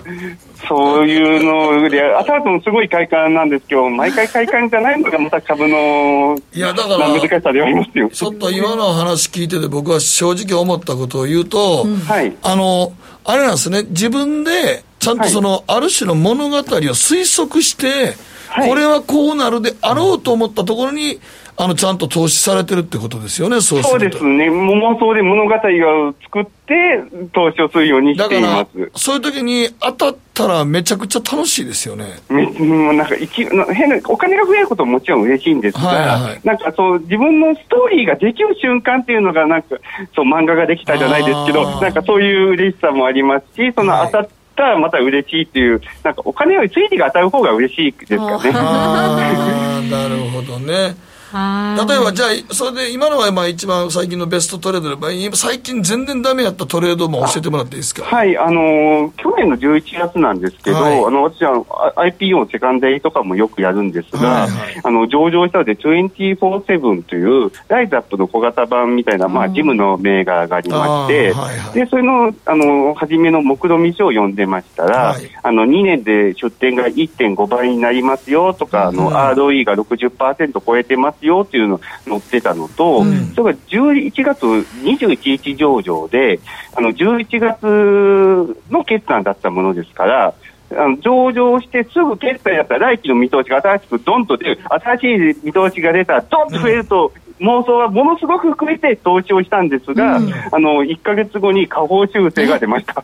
S9: そういうので、当たるとすごい快感なんですけど、毎回快感じゃないのがまた株の
S1: いやだから
S9: 難しさでありますよ。
S1: ちょっと今の話聞いてて、僕は正直思ったことを言うと、うん、あのあれなんですね、自分でちゃんとその、はい、ある種の物語を推測して、はい、これはこうなるであろうと思ったところに、あのちゃんと投資されてるってことですよね、そう
S9: そうですね、妄想で物語を作って、投資をするようにしています。
S1: そういう時に当たったら、めちゃくちゃ楽しいですよね。
S9: めなんか一変なお金が増えることももちろん嬉しいんですが、はいはい、なんかそう自分のストーリーができる瞬間っていうのが、なんかそう漫画ができたじゃないですけど、なんかそういう嬉しさもありますし、その当たって、たらまた嬉しいっていう、なんかお金より推理が当たる方が嬉しいですかね。
S1: なるほどね。例えばじゃあそれで今のはまあ一番最近のベストトレードで最近全然ダメやったトレードも教えてもらっていいですか？
S9: はいあの去年の11月なんですけど、はい、あの私は IPO セカンダリとかもよくやるんですが、はいはい、あの上場したので247というライズアップの小型版みたいな、まあ、ジムの銘柄がありまして、はいはい、でそれのあの初めの目論見書を読んでましたら、はい、あの2年で出店が1.5倍になりますよとか、あの ROE が60%超えてますよっていうの載ってたのと、うん、それから11月21日上場で、あの11月の決算だったものですから、あの上場してすぐ決済やったら来期の見通しが新しくドンと出る、新しい見通しが出たらドンと増えると、うん、妄想はものすごく含めて投資をしたんですが、うん、あの1か月後に下方修正が出ました。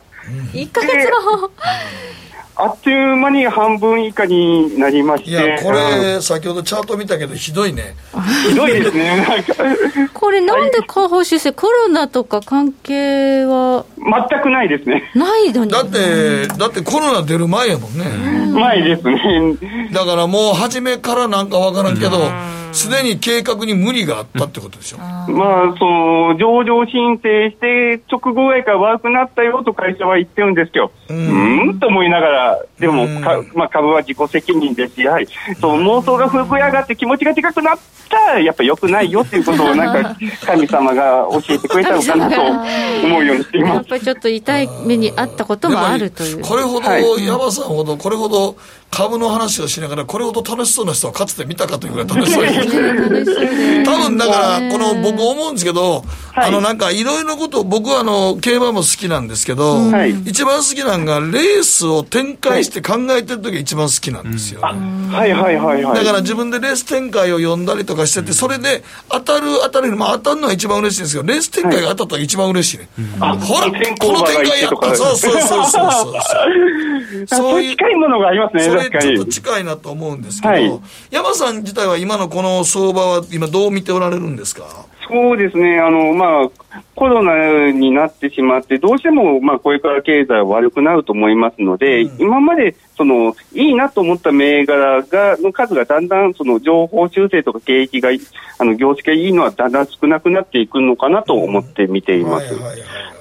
S2: 1か月後
S9: あっという間に半分以下になりまして。い
S1: や、これ、先ほどチャート見たけど、ひどいね。
S9: ひどいですね、なんか。
S2: これ、なんで下方修正、コロナとか関係は？
S9: 全くないですね。
S2: ないのに。
S1: だって、だってコロナ出る前やもんね。
S9: 前ですね。
S1: だからもう、初めからなんかわからんけど、すでに計画に無理があったってことでしょ。
S9: まあ、その、上場申請して、直後ぐらいから悪くなったよと会社は言ってるんですけど、うん、うんと思いながら、でも、かまあ、株は自己責任ですし、やはり、そう妄想が膨れ上がって気持ちがでかくなったら、やっぱ良くないよっていうことを、なんか、神様が教えてくれたのかなと思うようにしています。や
S2: っぱりちょっと痛い目にあったこともあるという。
S1: これほど、山さんほど、これほど、株の話をしながら、これほど楽しそうな人はかつて見たかというぐらい楽しそうに多分だから、この僕思うんですけど、あのなんかいろいろなこと僕はあの競馬も好きなんですけど、一番好きなのがレースを展開して考えてる時が一番好きなんですよ、
S9: はいはいはいはい。
S1: だから自分でレース展開を読んだりとかしてて、それで当たる当たる、まあ当たるのは一番嬉しいんですけど、レース展開が当たったら一番嬉しいね。あ、ほら、この展開やった。そうそうそうそうそう。
S9: そういう。近いものがありますね、それ
S1: ちょっと近いなと思うんですけど、山さん自体は今のこの相場は今どう見ておられるんですか？
S9: そうですね、あのまあ、コロナになってしまって、どうしても、まあ、これから経済は悪くなると思いますので、うん、今までそのいいなと思った銘柄がの数がだんだんその情報修正とか景気があの業績がいいのはだんだん少なくなっていくのかなと思って見ています。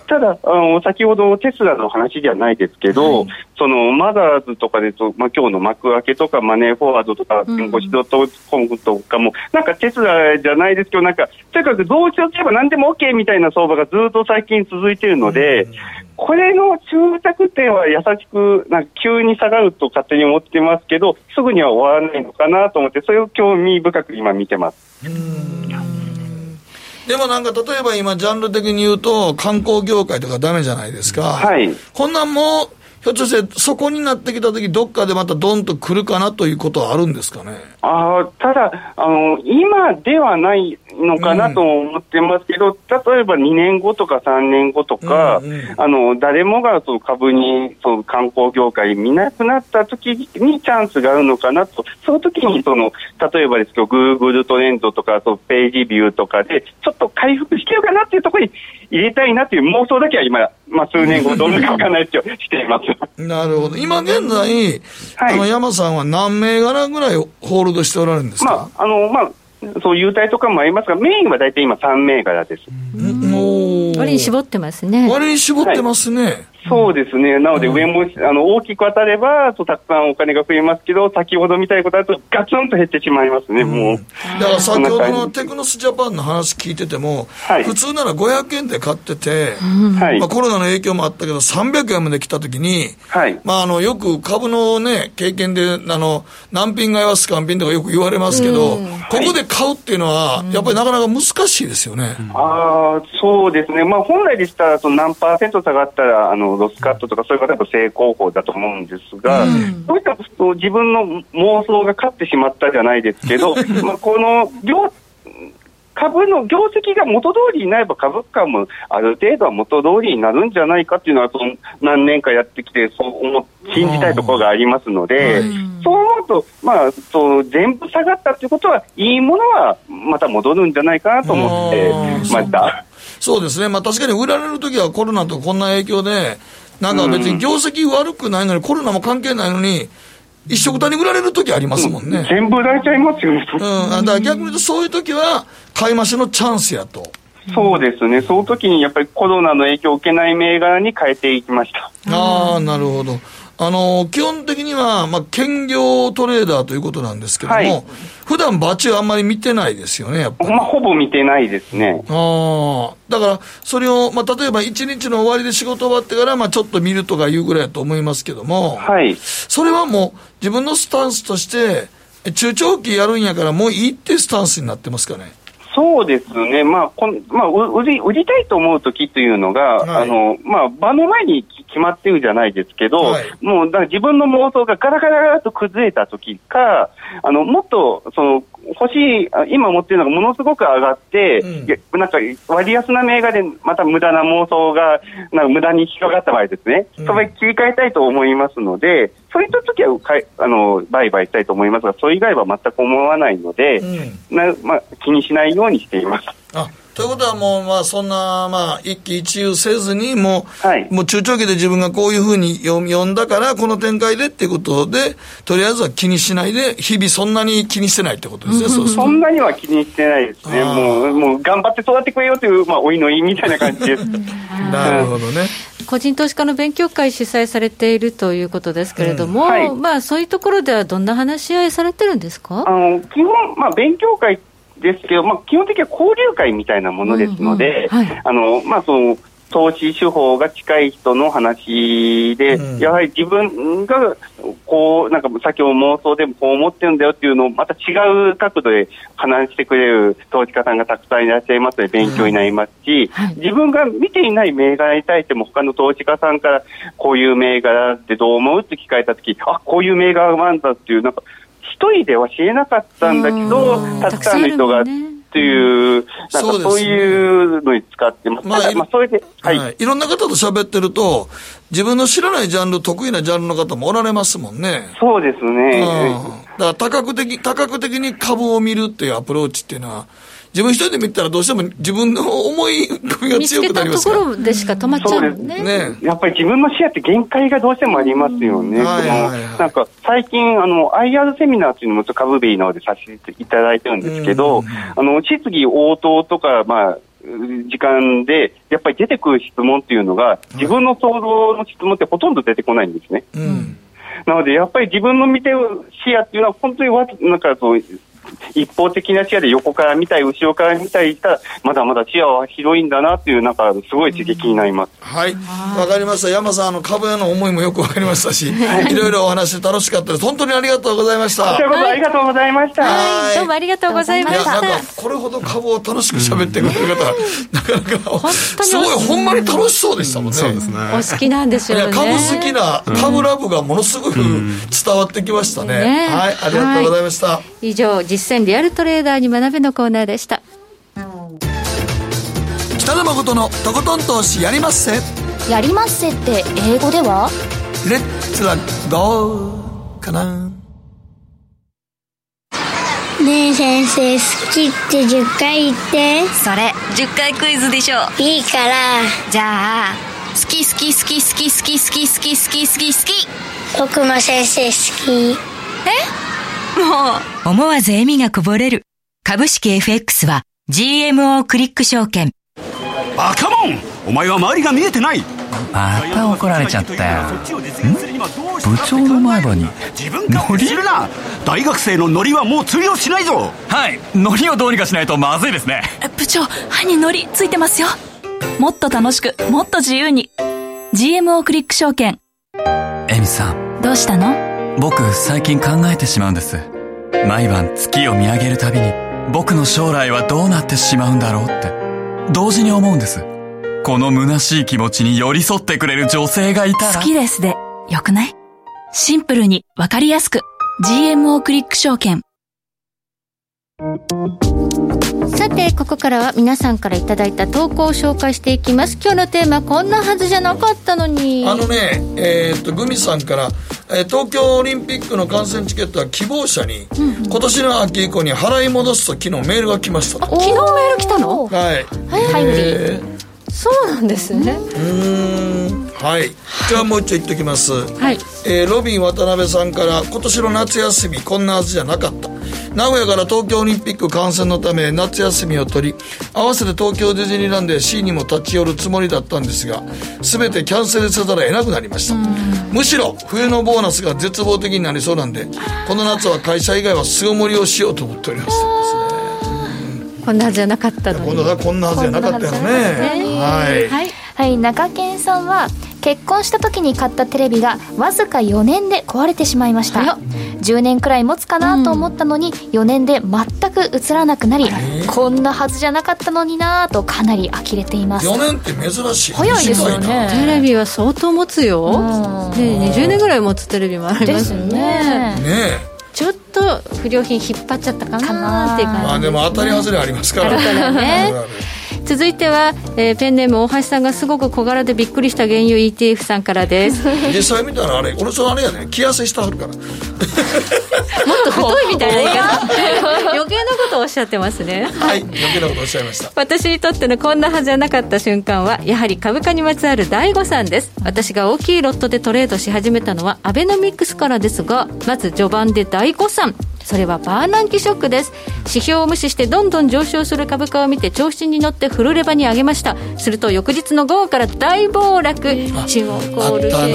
S9: ただあの、先ほどテスラの話じゃないですけど、はい、そのマザーズとかでと、まあ今日の幕開けとかマネーフォワードとか、弁護士ドットコムとかも、なんかテスラじゃないですけど、なんかとにかくどうしようといえば何でも OK みたいな相場がずっと最近続いているので、うんこれの終着点は優しく、なんか急に下がると勝手に思ってますけど、すぐには終わらないのかなと思って、それを興味深く今見てます。
S1: でもなんか例えば今ジャンル的に言うと観光業界とかダメじゃないですか。はい。こんなんもひょっとしてそこになってきたとき、どっかでまたどんと来るかなということはあるんですかね？
S9: あただあの、今ではないのかなと思ってますけど、うん、例えば2年後とか3年後とか、うんうん、あの誰もがその株にその観光業界見なくなったときにチャンスがあるのかなと、その時にその例えばですけど、グーグルトレンドとかそのページビューとかで、ちょっと回復してるかなっていうところに入れたいなっていう妄想だけは今、まあ、数年後、どんなかわからないですけど、しています。
S1: なるほど。今現在、はい、あの山さんは何銘柄ぐらいホールドしておられるんですか、
S9: まあ、あの、まあ、そう優待とかもありますが、メインは大体今3銘柄です。
S2: 割に絞ってますね。
S1: 割に絞ってますね。はい
S9: そうですね、なので上も、あの大きく当たればとたくさんお金が増えますけど、先ほどみたいことだと、ガツンと減ってしまいますね、もう。
S1: だから先ほどのテクノスジャパンの話聞いてても、はい、普通なら500円で買ってて、はい、まあ、コロナの影響もあったけど、300円まで来たときに、はい、まあ、あのよく株の、ね、経験であの、難品買いはスカン品とかよく言われますけど、ここで買うっていうのは、やっぱりなかなか難しいですよね。
S9: あそうですね、まあ、本来でしたら、その何パーセント下がったら、あのロスカットとか、そういう方は正攻法だと思うんですが、うん、そういった自分の妄想が勝ってしまったじゃないですけど、まあこの両株の業績が元通りになれば株価もある程度は元通りになるんじゃないかっていうのはその何年かやってきてそう思信じたいところがありますので、そう思うと、まあ、そう全部下がったということはいいものはまた戻るんじゃないかなと思ってました。
S1: そうですね、まあ、確かに売られるときはコロナとこんな影響で、なんか別に業績悪くないのに、コロナも関係ないのに、一色単に売られるときありますもんね。
S9: 全部売られちゃいますよね。
S1: うん、だから逆に言うと、そういうときは、買い増しのチャンスやと。
S9: そうですね、その時にやっぱりコロナの影響を受けない銘柄に変えていきました。
S1: ああ、なるほど。あの基本的には、まあ、兼業トレーダーということなんですけども、はい、普段バチはあんまり見てないですよね、やっぱり。
S9: まあ、ほぼ見てないですね。
S1: ああ、だから、それを、まあ、例えば一日の終わりで仕事終わってから、まあ、ちょっと見るとかいうぐらいだと思いますけども、
S9: はい。
S1: それはもう、自分のスタンスとして、中長期やるんやから、もういいってスタンスになってますかね。
S9: そうですね、まあこんまあ、売り売りたいと思うときというのが、はい、あのまあ、場の前に決まってるじゃないですけど、はい、もうだ自分の妄想がガラガラガラと崩れたときか、あのもっとその欲しい、今持ってるのがものすごく上がって、うん、なんか割安な銘柄でまた無駄な妄想がなんか無駄に引っかかった場合ですね、うん、それ切り替えたいと思いますので、そういった時はかいあの売買したいと思いますが、それ以外は全く思わないので、うん、なまあ、気にしないようにしています。
S1: あということはもう、まあ、そんな、まあ、一喜一憂せずに、もう、はい、もう中長期で自分がこういうふうに読んだから、この展開でっていうことで、とりあえずは気にしないで、日々そんなに気にしてないってことですね、
S9: そうそんなには気にしてないですね。もう、もう頑張って育ってくれよという、まあ、おいのいみたいな感じです。
S1: なるほどね。
S2: 個人投資家の勉強会主催されているということですけれども、うんはい、まあ、そういうところではどんな話し合いされてるんですか？
S9: あの基本、まあ、勉強会ですけど、まあ、基本的には交流会みたいなものですので、あのまあ、その投資手法が近い人の話で、うん、やはり自分がこう、なんか先ほど妄想でもこう思ってるんだよっていうのをまた違う角度で話してくれる投資家さんがたくさんいらっしゃいますので勉強になりますし、はい、自分が見ていない銘柄に対しても他の投資家さんからこういう銘柄ってどう思うって聞かれたとき、あ、こういう銘柄があるんだっていう、なんか一人では知れなかったんだけど、たくさんの人が、っていう、なんかそういうのに使ってます。まあ、まあ、それで、
S1: はい、はい。いろんな方と喋ってると、自分の知らないジャンル、得意なジャンルの方もおられますもんね。
S9: そうですね。
S1: うん、だから多角的、多角的に株を見るっていうアプローチっていうのは、自分一人で見たらどうしても自分の思い込みが強くなります
S2: から。ところでしか止まっちゃうね。
S9: ねやっぱり自分の視野って限界がどうしてもありますよね、はいはいはい、なんか最近あの IR セミナーっていうのも株ベイのでさせていただいてるんですけど、あの質疑応答とかまあ時間で、やっぱり出てくる質問っていうのが、自分の想像の質問ってほとんど出てこないんですね。うん、なので、やっぱり自分の見てる視野っていうのは、本当にわなんかそう一方的な視野で横から見たい、後ろから見たいしたら、まだまだ視野は広いんだなっていう、なんか、すごい刺激になります。
S1: はい。わかりました。山さん、あの、株屋の思いもよくわかりましたし、いろいろお話楽しかったです。本当にありがとうございました。
S9: こちらこそありがとうございました。
S2: はい。どうもありがとうございました。なんか、
S1: これほど株を楽しく喋ってくれる方、なかなか、すごい、ほんまに楽しそうでしたもんね。
S4: そうですね。お
S2: 好きなんですよね。
S1: 株好きな、株ラブがものすごく伝わってきましたね。はい。ありがとうございました。
S2: 以上、実践リアルトレーダーに学べのコーナーでした。
S1: 北野誠のとことん投資やりまっせ。
S3: やりまっせって英語では？
S1: レッツラゴーかな。
S7: ねえ先生好きって10回言って。
S10: それ10回クイズでしょ。
S7: いいから。
S10: じゃあ好き好き好き好き好き好き好き好き好き好き。
S7: 僕も先生好き。
S10: え？もう
S8: 思わず笑みがこぼれる株式 FX は GMO クリック証券。
S11: バカモンお前は周りが見えてない
S12: また怒られちゃったよ。部長の前歯に。
S11: ノリするな大学生のノリはもう通用しないぞ
S12: はいノリをどうにかしないとまずいですね。
S13: 部長、歯にノリついてますよ。もっと楽しく、もっと自由に。GMO クリック証券。
S12: エミさん。
S13: どうしたの？
S12: 僕最近考えてしまうんです。毎晩月を見上げるたびに僕の将来はどうなってしまうんだろうって。同時に思うんです。この虚しい気持ちに寄り添ってくれる女性がいたら。
S13: 好きですでよくない？シンプルにわかりやすく。GMO クリック証券。
S7: さ
S2: さてここからは皆さんからいただいた投稿を紹介していきます。今日のテーマこんなはずじゃなかったのに。
S1: あのねえー、っとグミさんから、えー、東京オリンピックの観戦チケットは希望者に、うん、今年の秋以降に払い戻すと昨日メールが来ました
S2: 昨日メール来たの？
S1: はい。
S3: タイムリー
S2: そうなんですね。
S1: うん。はい。じゃあもう一丁言っときます、
S2: はい、
S1: えー、ロビン渡辺さんから今年の夏休みこんなはずじゃなかった。名古屋から東京オリンピック観戦のため夏休みを取り合わせて東京ディズニーランドや C にも立ち寄るつもりだったんですが全てキャンセルせざるを得なくなりました。むしろ冬のボーナスが絶望的になりそうなんでこの夏は会社以外は巣ごもりをしようと思っております
S2: こんなはずじゃなかったの
S1: に。こんなはずじゃなかったよね。はい、
S3: はい、はい、中堅さんは結婚した時に買ったテレビがわずか4年で壊れてしまいました。10年くらい持つかなと思ったのに、4年で全く映らなくなり、こんなはずじゃなかったのになとかなり呆れています。
S1: 4年って珍しい。
S3: 早いですよね。
S2: テレビは相当持つよ、ね、20年ぐらい持つテレビもありますよね。
S1: ね
S2: ちょっと不良品引っ張っちゃったかなっていう感じ、ね、
S1: まあでも当たり外れありますから。
S2: ね。続いては、えー、ペンネーム大橋さんがすごく小柄でびっくりした原油 ETF さんからです。
S1: 実際見たらあれ俺それあれやね。気痩せしてはるから。もっ
S2: と太いみたいな余計なことをおっしゃってますね。
S1: はい余計なことおっしゃいました。
S2: 私にとってのこんなはずじゃなかった瞬間はやはり株価にまつわる第5さんです。私が大きいロットでトレードし始めたのはアベノミクスからですがまず序盤で第5さん。それはバーナンキショックです。指標を無視してどんどん上昇する株価を見て調子に乗ってフルレバに上げました。すると翌日の午後から大暴落。中央コール制限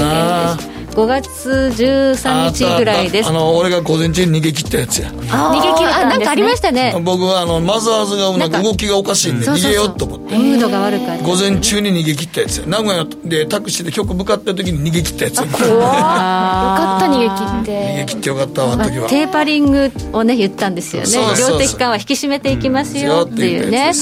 S2: です5月13日ぐらいです。
S1: あの俺が午前中に逃げ切ったやつや。逃げ切
S2: ったなんかありましたね。
S1: 僕はあのマザーズがなんか動きがおかしいんで逃げようと思って。
S2: ムードが悪かった。
S1: 午前中に逃げ切ったやつや。名古屋でタクシーで局向かった時に逃げ切ったやつや。よ
S3: かった逃げ切って。
S1: 逃げ切ってよかったあの時は。
S2: テーパリングをね言ったんですよね。量的緩和引き締めていきますよっていうね。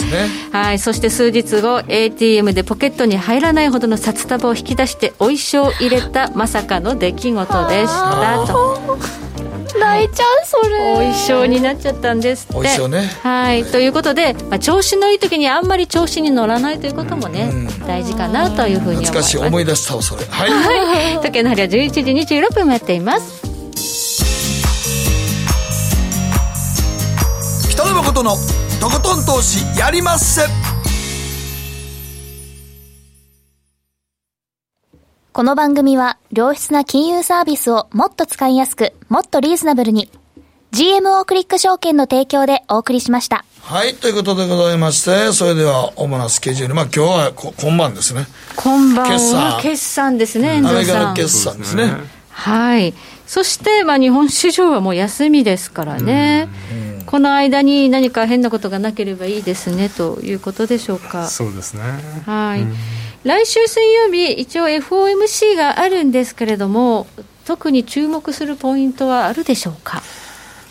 S2: はい。そして数日後 ATM でポケットに入らないほどの札束を引き出してお衣装を入れたまさかの出来事でしたと
S3: 泣いちゃうそれ。
S2: お衣装になっちゃったんですって。お
S1: 衣装ね。
S2: はい。ということで、まあ、調子のいい時にあんまり調子に乗らないということもね、うん、大事かなというふうに思います。懐かしい
S1: 思い出したそれ。はい、
S2: はい、時計の針は11時26分もやっています。
S1: 北野誠のとことん投資やりまっせ
S3: この番組は良質な金融サービスをもっと使いやすく、もっとリーズナブルに GMO クリック証券の提供でお送りしました。
S1: はい、ということでございまして、それでは主なスケジュール、まあ今日は今晩ですね。
S2: 今晩は決算ですね、
S1: アメリカの決算ですね。
S2: はい。そして、まあ日本市場はもう休みですからね。この間に何か変なことがなければいいですねということでしょうか。
S4: そうですね。
S2: はい。来週水曜日、一応 FOMC があるんですけれども、特に注目するポイントはあるでしょうか？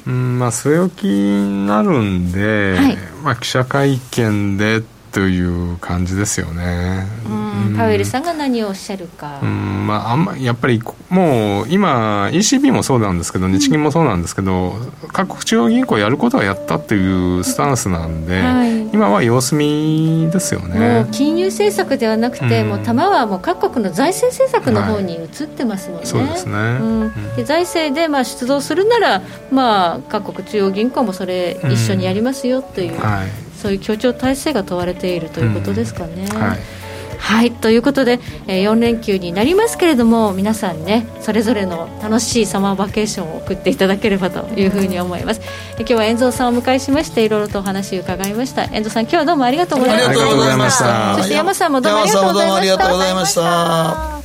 S4: うんまあ、据え置きになるんで、はい、まあ、記者会見でという感じですよね。
S2: うん、パウエルさんが何をおっしゃるか。
S4: うん、まあ、あんまやっぱりもう今 ECB もそうなんですけど日銀もそうなんですけど、うん、各国中央銀行やることはやったっていうスタンスなんで、はい、今は様子見ですよね。
S2: 金融政策ではなくて、うん、もう球はもう各国の財政政策の方に移ってますもんね。はい、
S4: そうですね。う
S2: ん、で財政でまあ出動するなら、まあ各国中央銀行もそれ一緒にやりますよという。はいそういう協調体制が問われているということですかね。はい。はい、ということで、えー、4連休になりますけれども皆さんねそれぞれの楽しいサマーバケーションを送っていただければというふうに思います、今日は遠藤さんをお迎えしましていろいろとお話を伺いました。遠藤さん今日はどうもありがとうございました。
S1: ありがとうございました。
S2: そして山さんもどうもありがとうございました